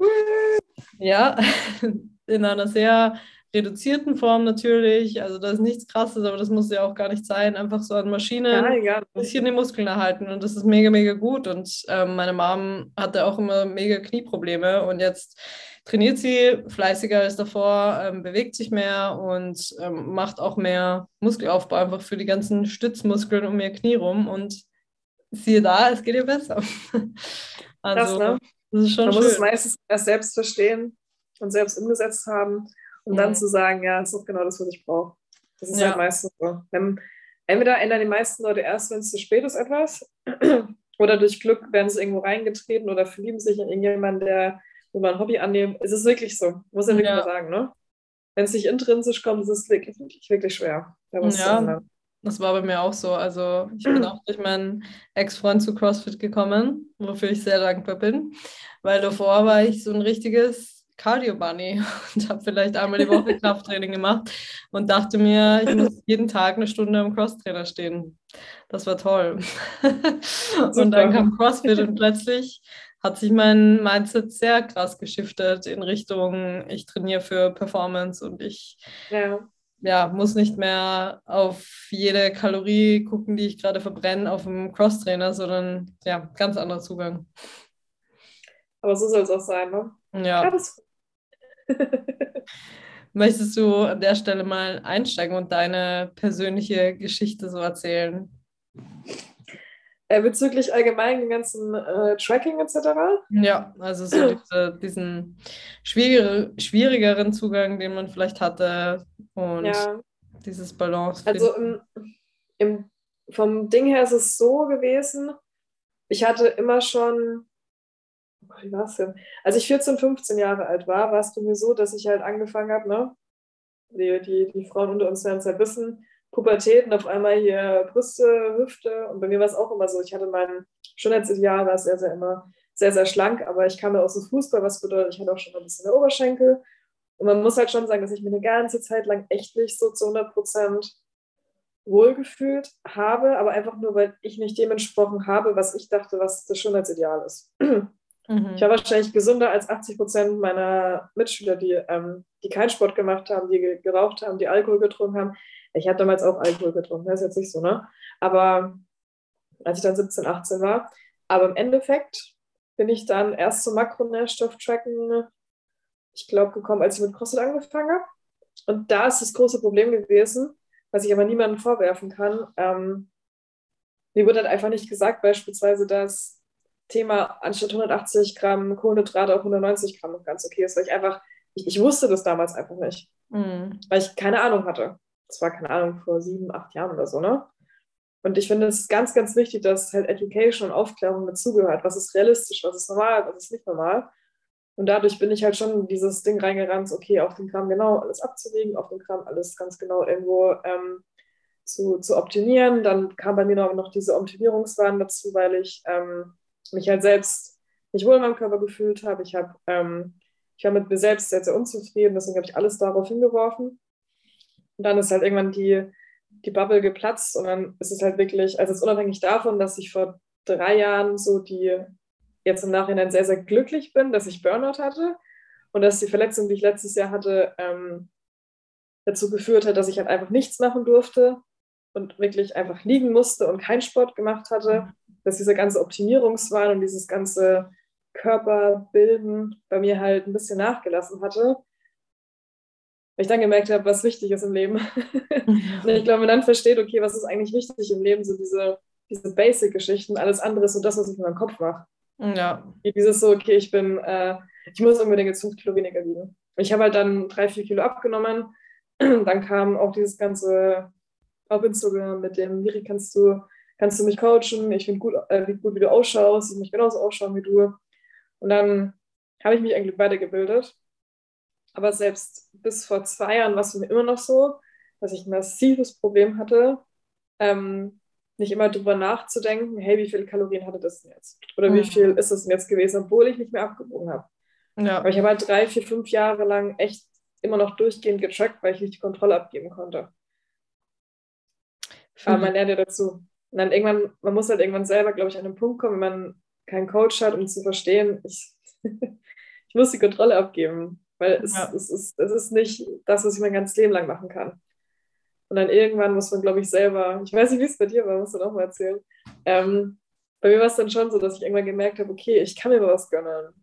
ja, in einer sehr reduzierten Form natürlich. Also da ist nichts krasses, aber das muss ja auch gar nicht sein. Einfach so an Maschinen ja, ja. ein bisschen die Muskeln erhalten und das ist mega, mega gut. Und ähm, meine Mom hatte auch immer mega Knieprobleme und jetzt trainiert sie fleißiger als davor, ähm, bewegt sich mehr und ähm, macht auch mehr Muskelaufbau einfach für die ganzen Stützmuskeln um ihr Knie rum und siehe da, es geht ihr besser. also, das, ne? das ist schon Man schön. muss es meistens erst selbst verstehen und selbst umgesetzt haben und mhm. dann zu sagen, ja, das ist doch genau das, was ich brauche. Das ist ja. halt meistens so. Wenn, entweder ändern die meisten Leute erst, wenn es zu spät ist, etwas, oder durch Glück werden sie irgendwo reingetreten oder verlieben sich in irgendjemanden, der wo man ein Hobby annehmen. Es ist wirklich so, muss ich wirklich ja. mal sagen, ne? Wenn es nicht intrinsisch kommt, ist es wirklich, wirklich, wirklich schwer. ja, das war bei mir auch so. Also ich bin auch durch meinen Ex-Freund zu CrossFit gekommen, wofür ich sehr dankbar bin, weil davor war ich so ein richtiges Cardio Bunny und habe vielleicht einmal die Woche Krafttraining gemacht und dachte mir, ich muss jeden Tag eine Stunde im Crosstrainer stehen. Das war toll. und dann kam CrossFit und plötzlich hat sich mein Mindset sehr krass geschiftet in Richtung, ich trainiere für Performance und ich ja. Ja, muss nicht mehr auf jede Kalorie gucken, die ich gerade verbrenne auf dem Crosstrainer, sondern ja, ganz anderer Zugang. Aber so soll es auch sein, ne? Ja. ja das Möchtest du an der Stelle mal einsteigen und deine persönliche Geschichte so erzählen? Äh, bezüglich allgemein den ganzen äh, Tracking etc. Ja, also so diese, diesen schwierigere, schwierigeren Zugang, den man vielleicht hatte und ja. dieses Balance. Also im, im, vom Ding her ist es so gewesen, ich hatte immer schon, wie war es denn? Als ich 14, 15 Jahre alt war, war es bei mir so, dass ich halt angefangen habe, ne? Die, die, die Frauen unter uns werden es halt wissen, Pubertät und auf einmal hier Brüste, Hüfte. Und bei mir war es auch immer so, ich hatte mein Schönheitsideal, war sehr, sehr immer sehr, sehr schlank, aber ich kam ja aus dem Fußball, was bedeutet, ich hatte auch schon ein bisschen der Oberschenkel. Und man muss halt schon sagen, dass ich mir eine ganze Zeit lang echt nicht so zu 100 Prozent wohlgefühlt habe, aber einfach nur, weil ich nicht dementsprochen habe, was ich dachte, was das Schönheitsideal ist. Mhm. Ich war wahrscheinlich gesünder als 80 Prozent meiner Mitschüler, die, ähm, die keinen Sport gemacht haben, die geraucht haben, die Alkohol getrunken haben. Ich habe damals auch Alkohol getrunken, das ist jetzt nicht so, ne? Aber als ich dann 17, 18 war. Aber im Endeffekt bin ich dann erst zum Makronährstofftracken, ich glaube, gekommen, als ich mit CrossFit angefangen habe. Und da ist das große Problem gewesen, was ich aber niemandem vorwerfen kann. Ähm, mir wurde halt einfach nicht gesagt, beispielsweise, dass Thema anstatt 180 Gramm Kohlenhydrate auch 190 Gramm ganz okay ist, weil ich einfach, ich, ich wusste das damals einfach nicht, mhm. weil ich keine Ahnung hatte das war keine Ahnung, vor sieben, acht Jahren oder so, ne? Und ich finde es ganz, ganz wichtig, dass halt Education und Aufklärung dazugehört. Was ist realistisch, was ist normal, was ist nicht normal. Und dadurch bin ich halt schon dieses Ding reingerannt, okay, auf den Kram genau alles abzuwägen, auf den Kram alles ganz genau irgendwo ähm, zu, zu optimieren. Dann kam bei mir noch, noch diese Optimierungswahn dazu, weil ich ähm, mich halt selbst nicht wohl in meinem Körper gefühlt habe. Ich, hab, ähm, ich war mit mir selbst sehr, sehr unzufrieden, deswegen habe ich alles darauf hingeworfen. Und dann ist halt irgendwann die, die Bubble geplatzt und dann ist es halt wirklich, also es ist unabhängig davon, dass ich vor drei Jahren so die, jetzt im Nachhinein sehr, sehr glücklich bin, dass ich Burnout hatte und dass die Verletzung, die ich letztes Jahr hatte, ähm, dazu geführt hat, dass ich halt einfach nichts machen durfte und wirklich einfach liegen musste und keinen Sport gemacht hatte, dass dieser ganze Optimierungswahn und dieses ganze Körperbilden bei mir halt ein bisschen nachgelassen hatte weil ich dann gemerkt habe, was wichtig ist im Leben. und ich glaube, man dann versteht, okay, was ist eigentlich wichtig im Leben, so diese, diese Basic-Geschichten, alles andere ist so das, was ich in meinem Kopf mache. Ja. Dieses so, okay, ich bin, äh, ich muss unbedingt jetzt fünf Kilo weniger wiegen. Ich habe halt dann drei, vier Kilo abgenommen. dann kam auch dieses ganze auf Instagram mit dem, Miri, kannst du, kannst du mich coachen? Ich finde gut, äh, wie gut, wie du ausschaust. Ich möchte genauso ausschauen wie du. Und dann habe ich mich eigentlich weitergebildet aber selbst bis vor zwei Jahren war es mir immer noch so, dass ich ein massives Problem hatte, ähm, nicht immer drüber nachzudenken, hey, wie viele Kalorien hatte das denn jetzt? Oder wie mhm. viel ist das denn jetzt gewesen, obwohl ich nicht mehr abgewogen habe. Ja. Aber ich habe halt drei, vier, fünf Jahre lang echt immer noch durchgehend getrackt, weil ich nicht die Kontrolle abgeben konnte. Aber man lernt ja dazu. Und dann irgendwann, man muss halt irgendwann selber, glaube ich, an den Punkt kommen, wenn man keinen Coach hat, um zu verstehen, ich, ich muss die Kontrolle abgeben. Weil es, ja. es, ist, es ist nicht das, was ich mein ganzes Leben lang machen kann. Und dann irgendwann muss man, glaube ich, selber, ich weiß nicht, wie es bei dir war, musst du noch mal erzählen. Ähm, bei mir war es dann schon so, dass ich irgendwann gemerkt habe, okay, ich kann mir was gönnen.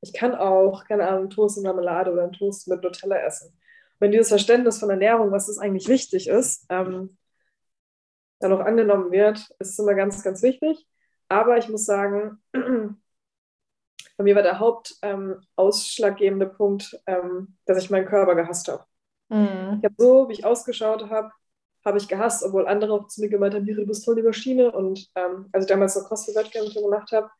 Ich kann auch, keine Ahnung, Toast und Marmelade oder einen Toast mit Nutella essen. Und wenn dieses Verständnis von Ernährung, was das eigentlich wichtig ist, ähm, dann auch angenommen wird, ist immer ganz, ganz wichtig. Aber ich muss sagen, bei mir war der Hauptausschlaggebende ähm, Punkt, ähm, dass ich meinen Körper gehasst habe. Mhm. Ich habe so, wie ich ausgeschaut habe, habe ich gehasst, obwohl andere auch zu mir gemeint haben, du bist voll die Maschine. Und ähm, also damals so CrossFit-Wettkämpfe gemacht habe.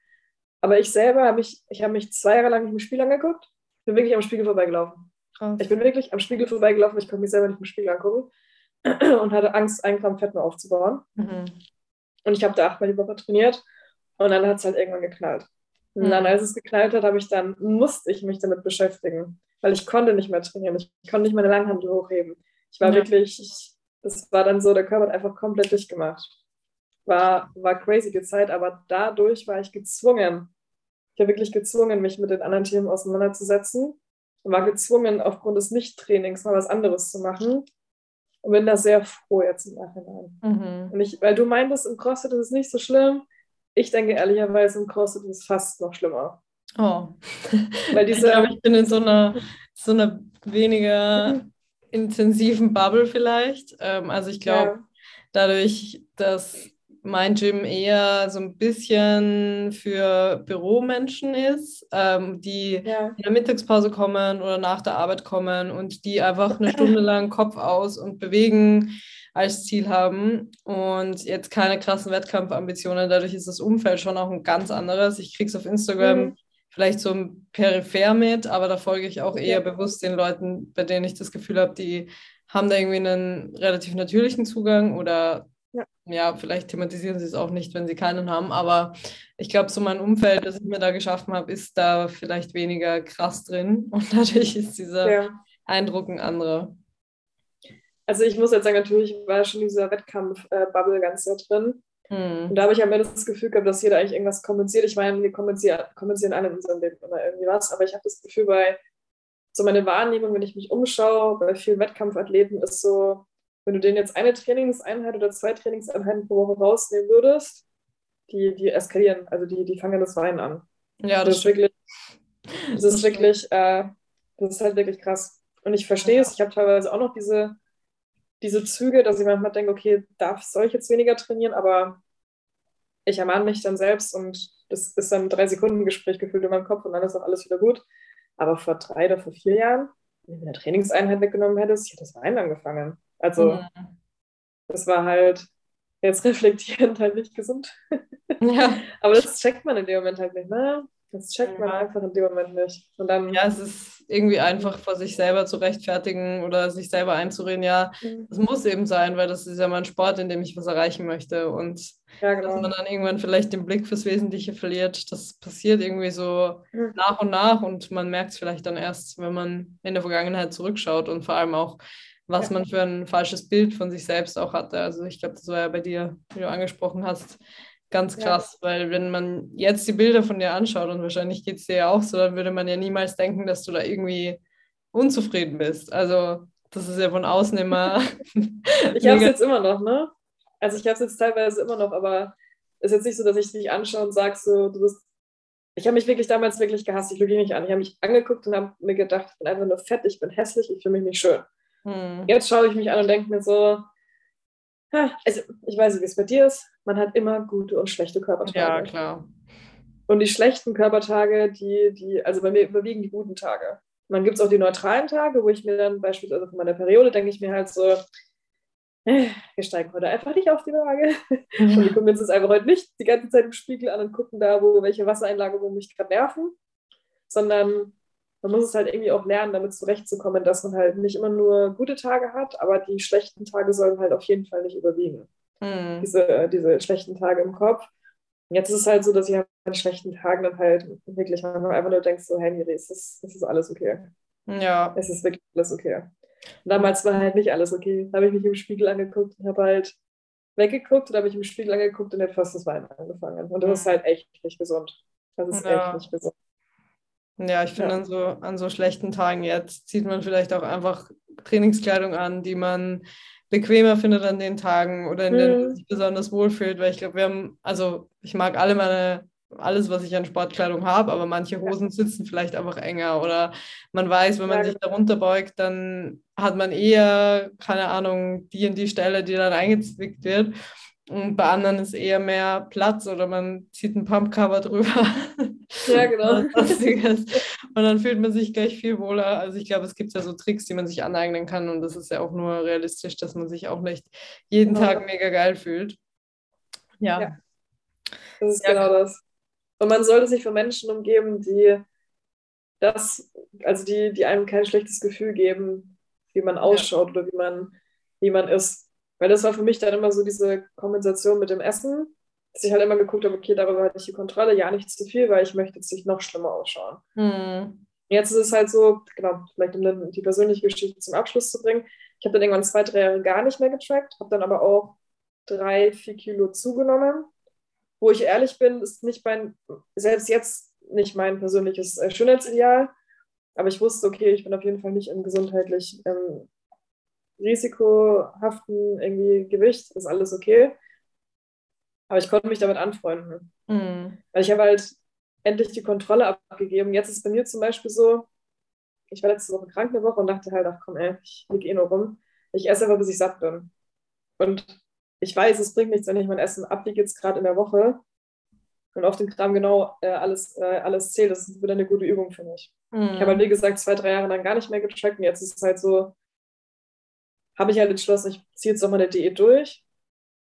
Aber ich selber habe mich, ich habe mich zwei Jahre lang nicht im Spiel angeguckt, bin wirklich am Spiegel vorbeigelaufen. Krass. Ich bin wirklich am Spiegel vorbeigelaufen, ich konnte mich selber nicht im Spiegel angucken und hatte Angst, einen Gramm Fett mehr aufzubauen. Mhm. Und ich habe da achtmal die Woche trainiert und dann hat es halt irgendwann geknallt. Und dann, als es geknallt hat, habe ich dann, musste ich mich damit beschäftigen, weil ich konnte nicht mehr trainieren. Ich, ich konnte nicht meine Langhandel hochheben. Ich war ja. wirklich, ich, das war dann so, der Körper hat einfach komplett dicht gemacht. War, war crazy Zeit, aber dadurch war ich gezwungen, ich war wirklich gezwungen, mich mit den anderen Themen auseinanderzusetzen und war gezwungen, aufgrund des Nichttrainings mal was anderes zu machen. Und bin da sehr froh jetzt im Nachhinein. Mhm. Und ich, weil du meintest, im CrossFit ist es nicht so schlimm, ich denke ehrlicherweise, im CrossFit ist es fast noch schlimmer. Oh. Weil diese, ich glaube, ich bin in so einer, so einer weniger intensiven Bubble vielleicht. Ähm, also ich glaube, ja. dadurch, dass mein Gym eher so ein bisschen für Büromenschen ist, ähm, die ja. in der Mittagspause kommen oder nach der Arbeit kommen und die einfach eine Stunde lang Kopf aus und bewegen als Ziel haben und jetzt keine krassen Wettkampfambitionen. Dadurch ist das Umfeld schon auch ein ganz anderes. Ich kriege es auf Instagram mhm. vielleicht so ein peripher mit, aber da folge ich auch eher ja. bewusst den Leuten, bei denen ich das Gefühl habe, die haben da irgendwie einen relativ natürlichen Zugang oder ja. vielleicht thematisieren sie es auch nicht, wenn sie keinen haben, aber ich glaube, so mein Umfeld, das ich mir da geschaffen habe, ist da vielleicht weniger krass drin und dadurch ist dieser ja. Eindruck ein anderer. Also ich muss jetzt sagen, natürlich war schon dieser Wettkampf-Bubble ganz sehr drin. Hm. Und da habe ich am Ende das Gefühl gehabt, dass jeder eigentlich irgendwas kompensiert. Ich meine, wir kompensieren, kompensieren alle in unserem Leben immer irgendwie was, aber ich habe das Gefühl, bei so meine Wahrnehmung, wenn ich mich umschaue, bei vielen Wettkampfathleten ist so, wenn du denen jetzt eine Trainingseinheit oder zwei Trainingseinheiten pro Woche rausnehmen würdest, die, die eskalieren, also die, die fangen das Weinen an. Ja, das, das ist wirklich, das ist wirklich, äh, das ist halt wirklich krass. Und ich verstehe es, ich habe teilweise auch noch diese diese Züge, dass ich manchmal denke, okay, darf, soll ich jetzt weniger trainieren, aber ich ermahne mich dann selbst und das ist dann ein Drei-Sekunden-Gespräch gefühlt in meinem Kopf und dann ist auch alles wieder gut. Aber vor drei oder vor vier Jahren, wenn du mir eine Trainingseinheit weggenommen hättest, ich hätte das Weinen angefangen. Also, mhm. das war halt jetzt reflektierend halt nicht gesund. Ja. Aber das checkt man in dem Moment halt nicht, ne? Das checkt man einfach in dem Moment nicht. Und dann, ja, es ist irgendwie einfach vor sich selber zu rechtfertigen oder sich selber einzureden, ja, es mhm. muss eben sein, weil das ist ja mein Sport, in dem ich was erreichen möchte. Und ja, genau. dass man dann irgendwann vielleicht den Blick fürs Wesentliche verliert, das passiert irgendwie so mhm. nach und nach und man merkt es vielleicht dann erst, wenn man in der Vergangenheit zurückschaut und vor allem auch, was ja. man für ein falsches Bild von sich selbst auch hatte. Also ich glaube, das war ja bei dir, wie du angesprochen hast, Ganz krass, ja. weil wenn man jetzt die Bilder von dir anschaut und wahrscheinlich geht es dir ja auch so, dann würde man ja niemals denken, dass du da irgendwie unzufrieden bist. Also das ist ja von außen immer. ich habe es jetzt immer noch, ne? Also ich habe es jetzt teilweise immer noch, aber es ist jetzt nicht so, dass ich dich anschaue und sage so, du bist. Ich habe mich wirklich damals wirklich gehasst, ich lüge nicht an. Ich habe mich angeguckt und habe mir gedacht, ich bin einfach nur fett, ich bin hässlich, ich fühle mich nicht schön. Hm. Jetzt schaue ich mich an und denke mir so, also ich weiß nicht, wie es bei dir ist. Man hat immer gute und schlechte Körpertage. Ja, klar. Und die schlechten Körpertage, die, die, also bei mir überwiegen die guten Tage. Und dann gibt es auch die neutralen Tage, wo ich mir dann beispielsweise von meiner Periode denke ich mir halt so, äh, wir steigen heute einfach nicht auf die Waage. Mhm. Und wir gucken uns das einfach heute nicht die ganze Zeit im Spiegel an und gucken da, wo welche Wassereinlagerungen mich gerade nerven, sondern man muss es halt irgendwie auch lernen, damit zurechtzukommen, dass man halt nicht immer nur gute Tage hat, aber die schlechten Tage sollen halt auf jeden Fall nicht überwiegen. Mhm. Diese, diese schlechten Tage im Kopf. Und jetzt ist es halt so, dass ich an schlechten Tagen dann halt wirklich einfach nur denkst, so, hey, Miri, ist das, ist alles okay? Ja. Es ist wirklich alles okay. Und damals war halt nicht alles okay. Da habe ich mich im Spiegel angeguckt und habe halt weggeguckt und habe mich im Spiegel angeguckt und hätte fast das Weinen angefangen. Und das mhm. ist halt echt nicht gesund. Das ist ja. echt nicht gesund. Ja, ich finde, ja. an, so, an so schlechten Tagen jetzt zieht man vielleicht auch einfach Trainingskleidung an, die man bequemer findet an den Tagen oder in mhm. denen man sich besonders wohlfühlt, weil ich glaube, wir haben, also ich mag alle meine, alles, was ich an Sportkleidung habe, aber manche Hosen sitzen vielleicht einfach enger oder man weiß, wenn man ja. sich darunter beugt, dann hat man eher, keine Ahnung, die und die Stelle, die dann eingezwickt wird. Und bei anderen ist eher mehr Platz oder man zieht ein Pumpcover drüber. Ja, genau. und dann fühlt man sich gleich viel wohler. Also ich glaube, es gibt ja so Tricks, die man sich aneignen kann und das ist ja auch nur realistisch, dass man sich auch nicht jeden ja. Tag mega geil fühlt. Ja. ja. Das ist ja. genau das. Und man sollte sich von Menschen umgeben, die das, also die, die einem kein schlechtes Gefühl geben, wie man ausschaut oder wie man, wie man ist weil das war für mich dann immer so diese Kompensation mit dem Essen, dass ich halt immer geguckt habe, okay, darüber hatte ich die Kontrolle, ja, nicht zu viel, weil ich möchte jetzt nicht noch schlimmer ausschauen. Mhm. Jetzt ist es halt so, genau, vielleicht um die persönliche Geschichte zum Abschluss zu bringen. Ich habe dann irgendwann zwei, drei Jahre gar nicht mehr getrackt, habe dann aber auch drei, vier Kilo zugenommen. Wo ich ehrlich bin, ist nicht mein, selbst jetzt nicht mein persönliches äh, Schönheitsideal. Aber ich wusste, okay, ich bin auf jeden Fall nicht im gesundheitlich ähm, risikohaften irgendwie Gewicht, ist alles okay. Aber ich konnte mich damit anfreunden. Mhm. Weil ich habe halt endlich die Kontrolle abgegeben. Jetzt ist bei mir zum Beispiel so, ich war letzte Woche krank eine Woche und dachte halt, ach komm, ey, ich liege eh nur rum. Ich esse einfach, bis ich satt bin. Und ich weiß, es bringt nichts, wenn ich mein Essen abwiege jetzt gerade in der Woche und auf den Kram genau äh, alles, äh, alles zählt. Das ist wieder eine gute Übung für mich. Mhm. Ich habe halt, wie gesagt, zwei, drei Jahre lang gar nicht mehr getrackt und jetzt ist es halt so, habe ich halt entschlossen, ich ziehe jetzt nochmal eine Diät durch.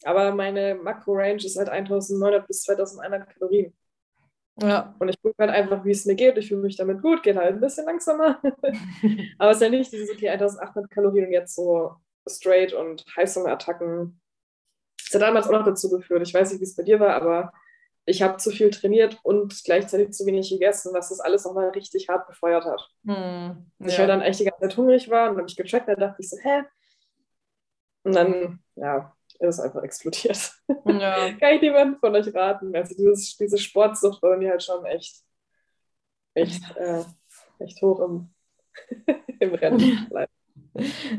Aber meine Makro-Range ist halt 1900 bis 2100 Kalorien. Ja. Und ich gucke halt einfach, wie es mir geht. Ich fühle mich damit gut, geht halt ein bisschen langsamer. Aber es ist ja nicht dieses, okay, 1800 Kalorien und jetzt so straight und Heißhungerattacken. Das hat damals auch noch dazu geführt. Ich weiß nicht, wie es bei dir war, aber ich habe zu viel trainiert und gleichzeitig zu wenig gegessen, was das alles nochmal richtig hart befeuert hat. Hm, ja. Ich halt dann echt die ganze Zeit hungrig war und dann habe ich gecheckt, da dachte ich so, hä? Und dann, ja, ist einfach explodiert. Ja. Kann ich niemandem von euch raten. Also dieses, diese Sportsucht war mir halt schon echt, echt, äh, echt hoch im, im Rennen.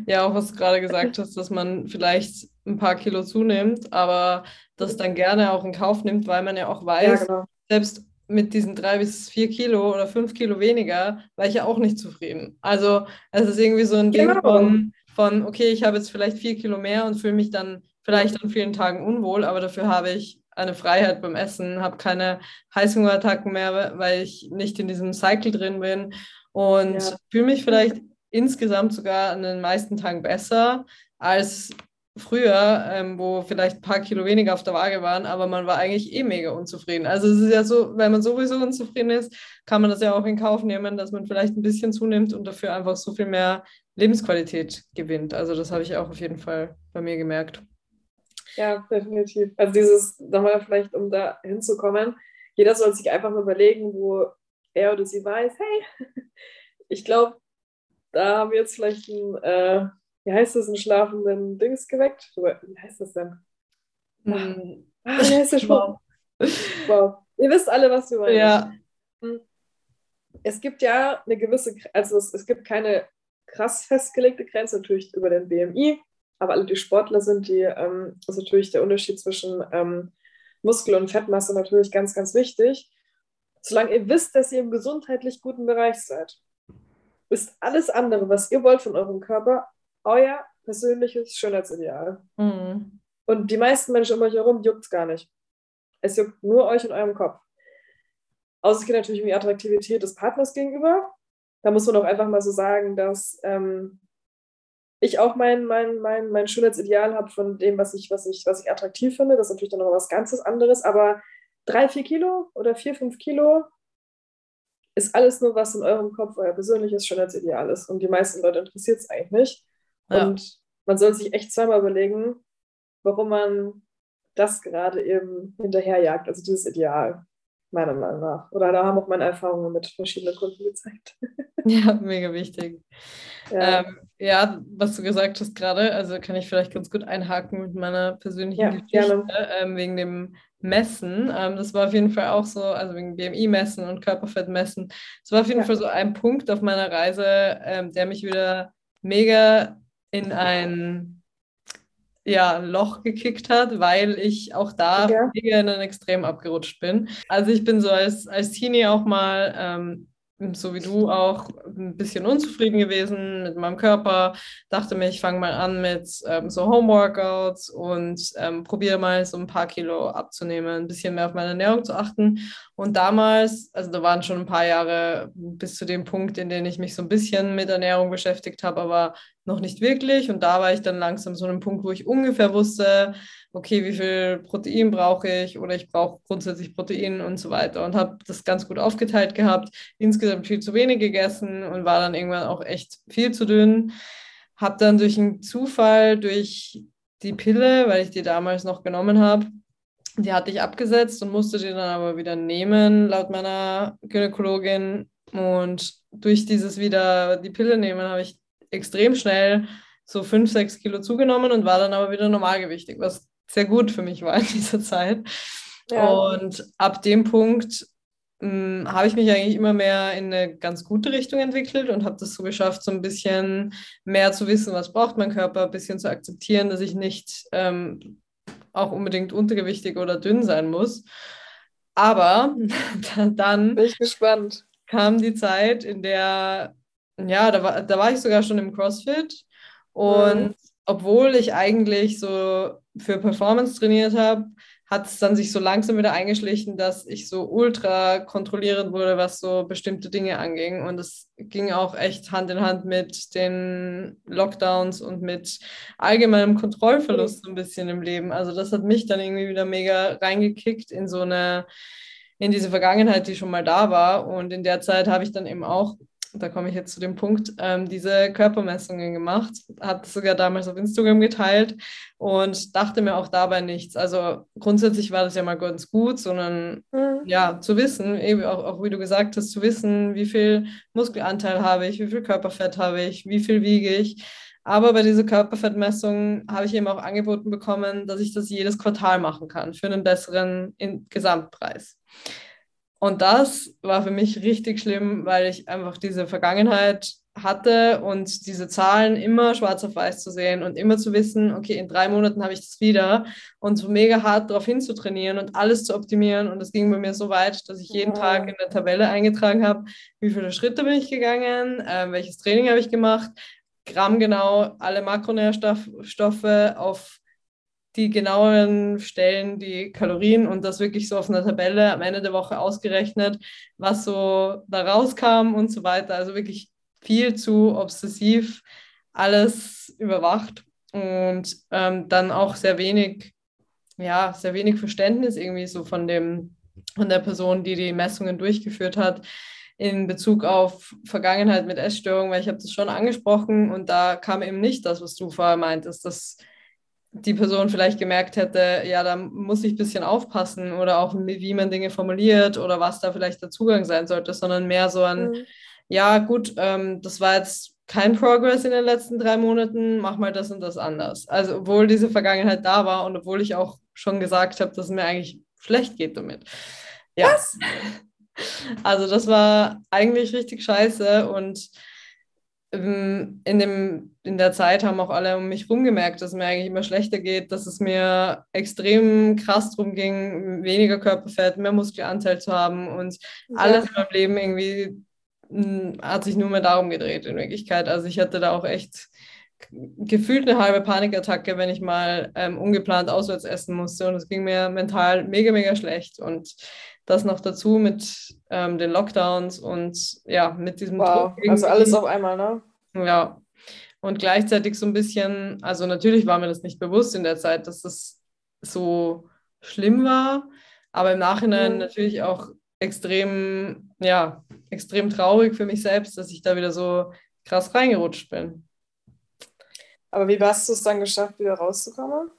Ja, auch was du gerade gesagt hast, dass man vielleicht ein paar Kilo zunimmt, aber das dann gerne auch in Kauf nimmt, weil man ja auch weiß, ja, genau. selbst mit diesen drei bis vier Kilo oder fünf Kilo weniger war ich ja auch nicht zufrieden. Also es ist irgendwie so ein Ding genau. von, von, okay, ich habe jetzt vielleicht vier Kilo mehr und fühle mich dann vielleicht an vielen Tagen unwohl, aber dafür habe ich eine Freiheit beim Essen, habe keine Heißhungerattacken mehr, weil ich nicht in diesem Cycle drin bin und ja. fühle mich vielleicht insgesamt sogar an den meisten Tagen besser als früher, ähm, wo vielleicht ein paar Kilo weniger auf der Waage waren, aber man war eigentlich eh mega unzufrieden. Also es ist ja so, wenn man sowieso unzufrieden ist, kann man das ja auch in Kauf nehmen, dass man vielleicht ein bisschen zunimmt und dafür einfach so viel mehr Lebensqualität gewinnt. Also das habe ich auch auf jeden Fall bei mir gemerkt. Ja, definitiv. Also dieses, nochmal vielleicht, um da hinzukommen, jeder soll sich einfach mal überlegen, wo er oder sie weiß, hey, ich glaube, da haben wir jetzt vielleicht ein, äh, wie heißt das, einen schlafenden Dings geweckt? Wie heißt das denn? Hm. Ah, wie heißt der Spruch? Wow. Ihr wisst alle, was du meinst. Ja. Hm. Es gibt ja eine gewisse, also es, es gibt keine krass festgelegte Grenze, natürlich über den BMI, aber alle, die Sportler sind, die ähm, ist natürlich der Unterschied zwischen ähm, Muskel- und Fettmasse natürlich ganz, ganz wichtig. Solange ihr wisst, dass ihr im gesundheitlich guten Bereich seid, ist alles andere, was ihr wollt von eurem Körper, euer persönliches Schönheitsideal. Mhm. Und die meisten Menschen um euch herum juckt es gar nicht. Es juckt nur euch in eurem Kopf. Außer es geht natürlich um die Attraktivität des Partners gegenüber. Da muss man auch einfach mal so sagen, dass ähm, ich auch mein, mein, mein, mein Schönheitsideal habe von dem, was ich, was, ich, was ich attraktiv finde. Das ist natürlich dann noch was ganzes anderes, aber drei, vier Kilo oder vier, fünf Kilo ist alles nur, was in eurem Kopf euer persönliches Schönheitsideal ist. Und die meisten Leute interessiert es eigentlich nicht. Ja. Und man soll sich echt zweimal überlegen, warum man das gerade eben hinterherjagt, also dieses Ideal meiner Meinung nach. Oder da haben auch meine Erfahrungen mit verschiedenen Kunden gezeigt. Ja, mega wichtig. Ja. Ähm, ja, was du gesagt hast gerade, also kann ich vielleicht ganz gut einhaken mit meiner persönlichen ja, Geschichte ähm, wegen dem Messen. Ähm, das war auf jeden Fall auch so, also wegen BMI-Messen und Körperfettmessen. Das war auf jeden ja. Fall so ein Punkt auf meiner Reise, ähm, der mich wieder mega in ein ja, Loch gekickt hat, weil ich auch da ja. in ein Extrem abgerutscht bin. Also ich bin so als, als Teenie auch mal ähm, so wie du auch ein bisschen unzufrieden gewesen mit meinem Körper. Dachte mir, ich fange mal an mit ähm, so Homeworkouts und ähm, probiere mal so ein paar Kilo abzunehmen, ein bisschen mehr auf meine Ernährung zu achten. Und damals, also da waren schon ein paar Jahre bis zu dem Punkt, in dem ich mich so ein bisschen mit Ernährung beschäftigt habe, aber noch nicht wirklich. Und da war ich dann langsam so einem Punkt, wo ich ungefähr wusste, okay, wie viel Protein brauche ich oder ich brauche grundsätzlich Protein und so weiter und habe das ganz gut aufgeteilt gehabt, insgesamt viel zu wenig gegessen und war dann irgendwann auch echt viel zu dünn. Habe dann durch einen Zufall, durch die Pille, weil ich die damals noch genommen habe, die hatte ich abgesetzt und musste die dann aber wieder nehmen, laut meiner Gynäkologin. Und durch dieses wieder die Pille nehmen, habe ich extrem schnell so 5, 6 Kilo zugenommen und war dann aber wieder normalgewichtig, was sehr gut für mich war in dieser Zeit. Ja. Und ab dem Punkt hm, habe ich mich eigentlich immer mehr in eine ganz gute Richtung entwickelt und habe das so geschafft, so ein bisschen mehr zu wissen, was braucht mein Körper, ein bisschen zu akzeptieren, dass ich nicht ähm, auch unbedingt untergewichtig oder dünn sein muss. Aber dann Bin ich gespannt. kam die Zeit, in der, ja, da war, da war ich sogar schon im CrossFit und mhm. obwohl ich eigentlich so für Performance trainiert habe, hat es dann sich so langsam wieder eingeschlichen, dass ich so ultra kontrollierend wurde, was so bestimmte Dinge anging. Und es ging auch echt Hand in Hand mit den Lockdowns und mit allgemeinem Kontrollverlust so ein bisschen im Leben. Also das hat mich dann irgendwie wieder mega reingekickt in so eine, in diese Vergangenheit, die schon mal da war. Und in der Zeit habe ich dann eben auch da komme ich jetzt zu dem Punkt, ähm, diese Körpermessungen gemacht, hat sogar damals auf Instagram geteilt und dachte mir auch dabei nichts. Also grundsätzlich war das ja mal ganz gut, sondern mhm. ja, zu wissen, eben auch, auch wie du gesagt hast, zu wissen, wie viel Muskelanteil habe ich, wie viel Körperfett habe ich, wie viel wiege ich. Aber bei dieser Körperfettmessung habe ich eben auch angeboten bekommen, dass ich das jedes Quartal machen kann für einen besseren Gesamtpreis. Und das war für mich richtig schlimm, weil ich einfach diese Vergangenheit hatte und diese Zahlen immer schwarz auf weiß zu sehen und immer zu wissen, okay, in drei Monaten habe ich das wieder und so mega hart darauf hinzutrainieren und alles zu optimieren. Und das ging bei mir so weit, dass ich jeden Tag in der Tabelle eingetragen habe, wie viele Schritte bin ich gegangen, äh, welches Training habe ich gemacht, grammgenau alle Makronährstoffe auf die genauen Stellen, die Kalorien und das wirklich so auf einer Tabelle am Ende der Woche ausgerechnet, was so da rauskam und so weiter. Also wirklich viel zu obsessiv alles überwacht und ähm, dann auch sehr wenig, ja, sehr wenig Verständnis irgendwie so von dem, von der Person, die die Messungen durchgeführt hat in Bezug auf Vergangenheit mit Essstörungen, weil ich habe das schon angesprochen und da kam eben nicht das, was du vorher meintest, dass die Person vielleicht gemerkt hätte, ja, da muss ich ein bisschen aufpassen oder auch wie man Dinge formuliert oder was da vielleicht der Zugang sein sollte, sondern mehr so ein, mhm. ja, gut, ähm, das war jetzt kein Progress in den letzten drei Monaten, mach mal das und das anders. Also, obwohl diese Vergangenheit da war und obwohl ich auch schon gesagt habe, dass es mir eigentlich schlecht geht damit. Ja. Was? Also, das war eigentlich richtig scheiße und in, dem, in der Zeit haben auch alle um mich rumgemerkt, dass es mir eigentlich immer schlechter geht, dass es mir extrem krass darum ging, weniger Körperfett, mehr Muskelanteil zu haben und ja. alles in meinem Leben irgendwie hm, hat sich nur mehr darum gedreht in Wirklichkeit. Also ich hatte da auch echt gefühlt eine halbe Panikattacke, wenn ich mal ähm, ungeplant auswärts essen musste und es ging mir mental mega, mega schlecht und das noch dazu mit ähm, den Lockdowns und ja, mit diesem wow. Also alles auf einmal, ne? Ja. Und gleichzeitig so ein bisschen, also natürlich war mir das nicht bewusst in der Zeit, dass das so schlimm war, aber im Nachhinein mhm. natürlich auch extrem, ja, extrem traurig für mich selbst, dass ich da wieder so krass reingerutscht bin. Aber wie hast du es dann geschafft, wieder rauszukommen?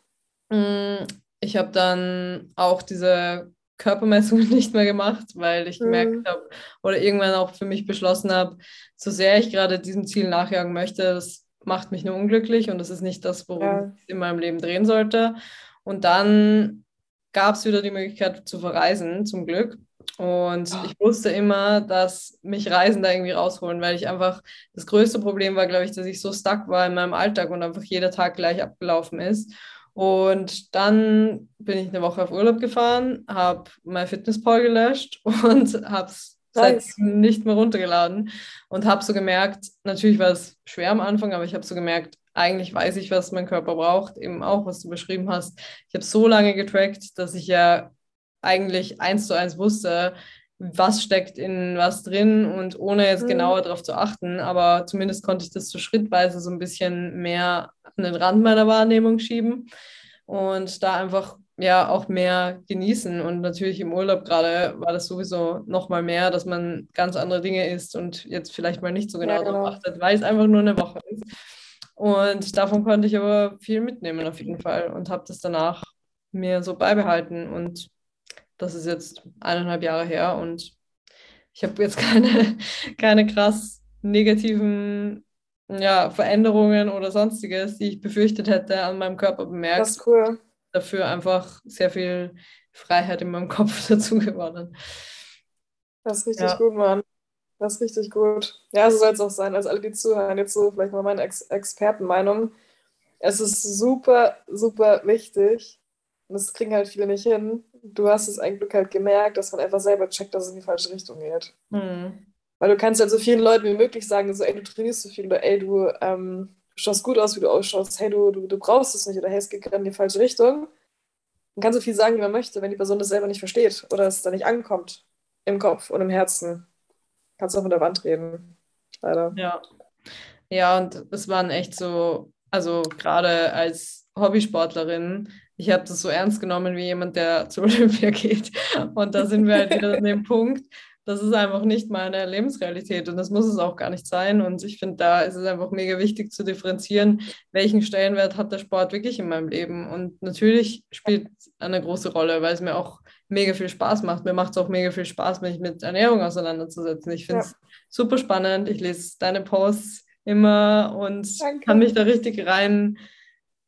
Mm, ich habe dann auch diese Körpermessungen nicht mehr gemacht, weil ich gemerkt mhm. habe oder irgendwann auch für mich beschlossen habe, so sehr ich gerade diesem Ziel nachjagen möchte, das macht mich nur unglücklich und das ist nicht das, worum ja. ich in meinem Leben drehen sollte. Und dann gab es wieder die Möglichkeit zu verreisen, zum Glück. Und oh. ich wusste immer, dass mich Reisen da irgendwie rausholen, weil ich einfach, das größte Problem war, glaube ich, dass ich so stuck war in meinem Alltag und einfach jeder Tag gleich abgelaufen ist. Und dann bin ich eine Woche auf Urlaub gefahren, habe mein Fitnesspal gelöscht und habe es nice. nicht mehr runtergeladen und habe so gemerkt, natürlich war es schwer am Anfang, aber ich habe so gemerkt, eigentlich weiß ich, was mein Körper braucht, eben auch, was du beschrieben hast. Ich habe so lange getrackt, dass ich ja eigentlich eins zu eins wusste, was steckt in was drin und ohne jetzt mhm. genauer darauf zu achten, aber zumindest konnte ich das so schrittweise so ein bisschen mehr an den Rand meiner Wahrnehmung schieben und da einfach ja auch mehr genießen und natürlich im Urlaub gerade war das sowieso noch mal mehr, dass man ganz andere Dinge isst und jetzt vielleicht mal nicht so genau, ja, genau. darauf achtet, weil es einfach nur eine Woche ist. Und davon konnte ich aber viel mitnehmen auf jeden Fall und habe das danach mir so beibehalten und das ist jetzt eineinhalb Jahre her und ich habe jetzt keine, keine krass negativen ja, Veränderungen oder sonstiges, die ich befürchtet hätte, an meinem Körper bemerkt. Das ist cool. Dafür einfach sehr viel Freiheit in meinem Kopf dazu gewonnen. Das ist richtig ja. gut, Mann. Das ist richtig gut. Ja, so soll es auch sein. Also alle, die zuhören, jetzt so vielleicht mal meine Ex Expertenmeinung. Es ist super, super wichtig, und das kriegen halt viele nicht hin. Du hast es eigentlich halt gemerkt, dass man einfach selber checkt, dass es in die falsche Richtung geht. Mhm. Weil du kannst halt so vielen Leuten wie möglich sagen, so, ey, du trainierst so viel oder ey, du ähm, schaust gut aus, wie du ausschaust, hey, du, du, du brauchst es nicht oder hey, es geht gerade in die falsche Richtung. Man kann so viel sagen, wie man möchte, wenn die Person das selber nicht versteht oder es da nicht ankommt im Kopf und im Herzen. Kannst du auch mit der Wand reden. Leider. Ja. Ja, und es waren echt so, also gerade als Hobbysportlerin, ich habe das so ernst genommen wie jemand, der zur Olympia geht. Und da sind wir halt wieder an dem Punkt, das ist einfach nicht meine Lebensrealität und das muss es auch gar nicht sein. Und ich finde, da ist es einfach mega wichtig zu differenzieren, welchen Stellenwert hat der Sport wirklich in meinem Leben. Und natürlich spielt es eine große Rolle, weil es mir auch mega viel Spaß macht. Mir macht es auch mega viel Spaß, mich mit Ernährung auseinanderzusetzen. Ich finde es ja. super spannend. Ich lese deine Posts immer und Danke. kann mich da richtig rein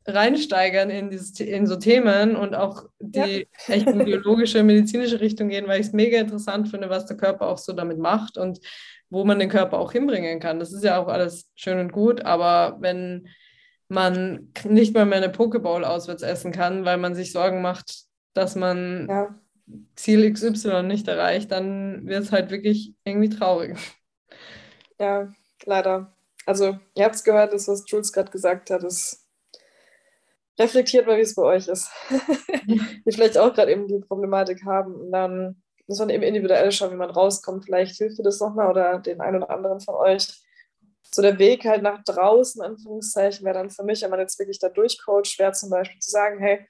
reinsteigern in, dieses, in so Themen und auch die ja. echt in biologische, medizinische Richtung gehen, weil ich es mega interessant finde, was der Körper auch so damit macht und wo man den Körper auch hinbringen kann. Das ist ja auch alles schön und gut, aber wenn man nicht mal mehr eine Pokeball auswärts essen kann, weil man sich Sorgen macht, dass man ja. Ziel XY nicht erreicht, dann wird es halt wirklich irgendwie traurig. Ja, leider. Also, ihr habt es gehört, das, was Jules gerade gesagt hat, ist reflektiert mal, wie es bei euch ist. die vielleicht auch gerade eben die Problematik haben. Und dann muss man eben individuell schauen, wie man rauskommt. Vielleicht hilft dir das nochmal oder den einen oder anderen von euch. So der Weg halt nach draußen, Anführungszeichen, wäre dann für mich, wenn man jetzt wirklich da durchcoacht, wäre zum Beispiel zu sagen, hey,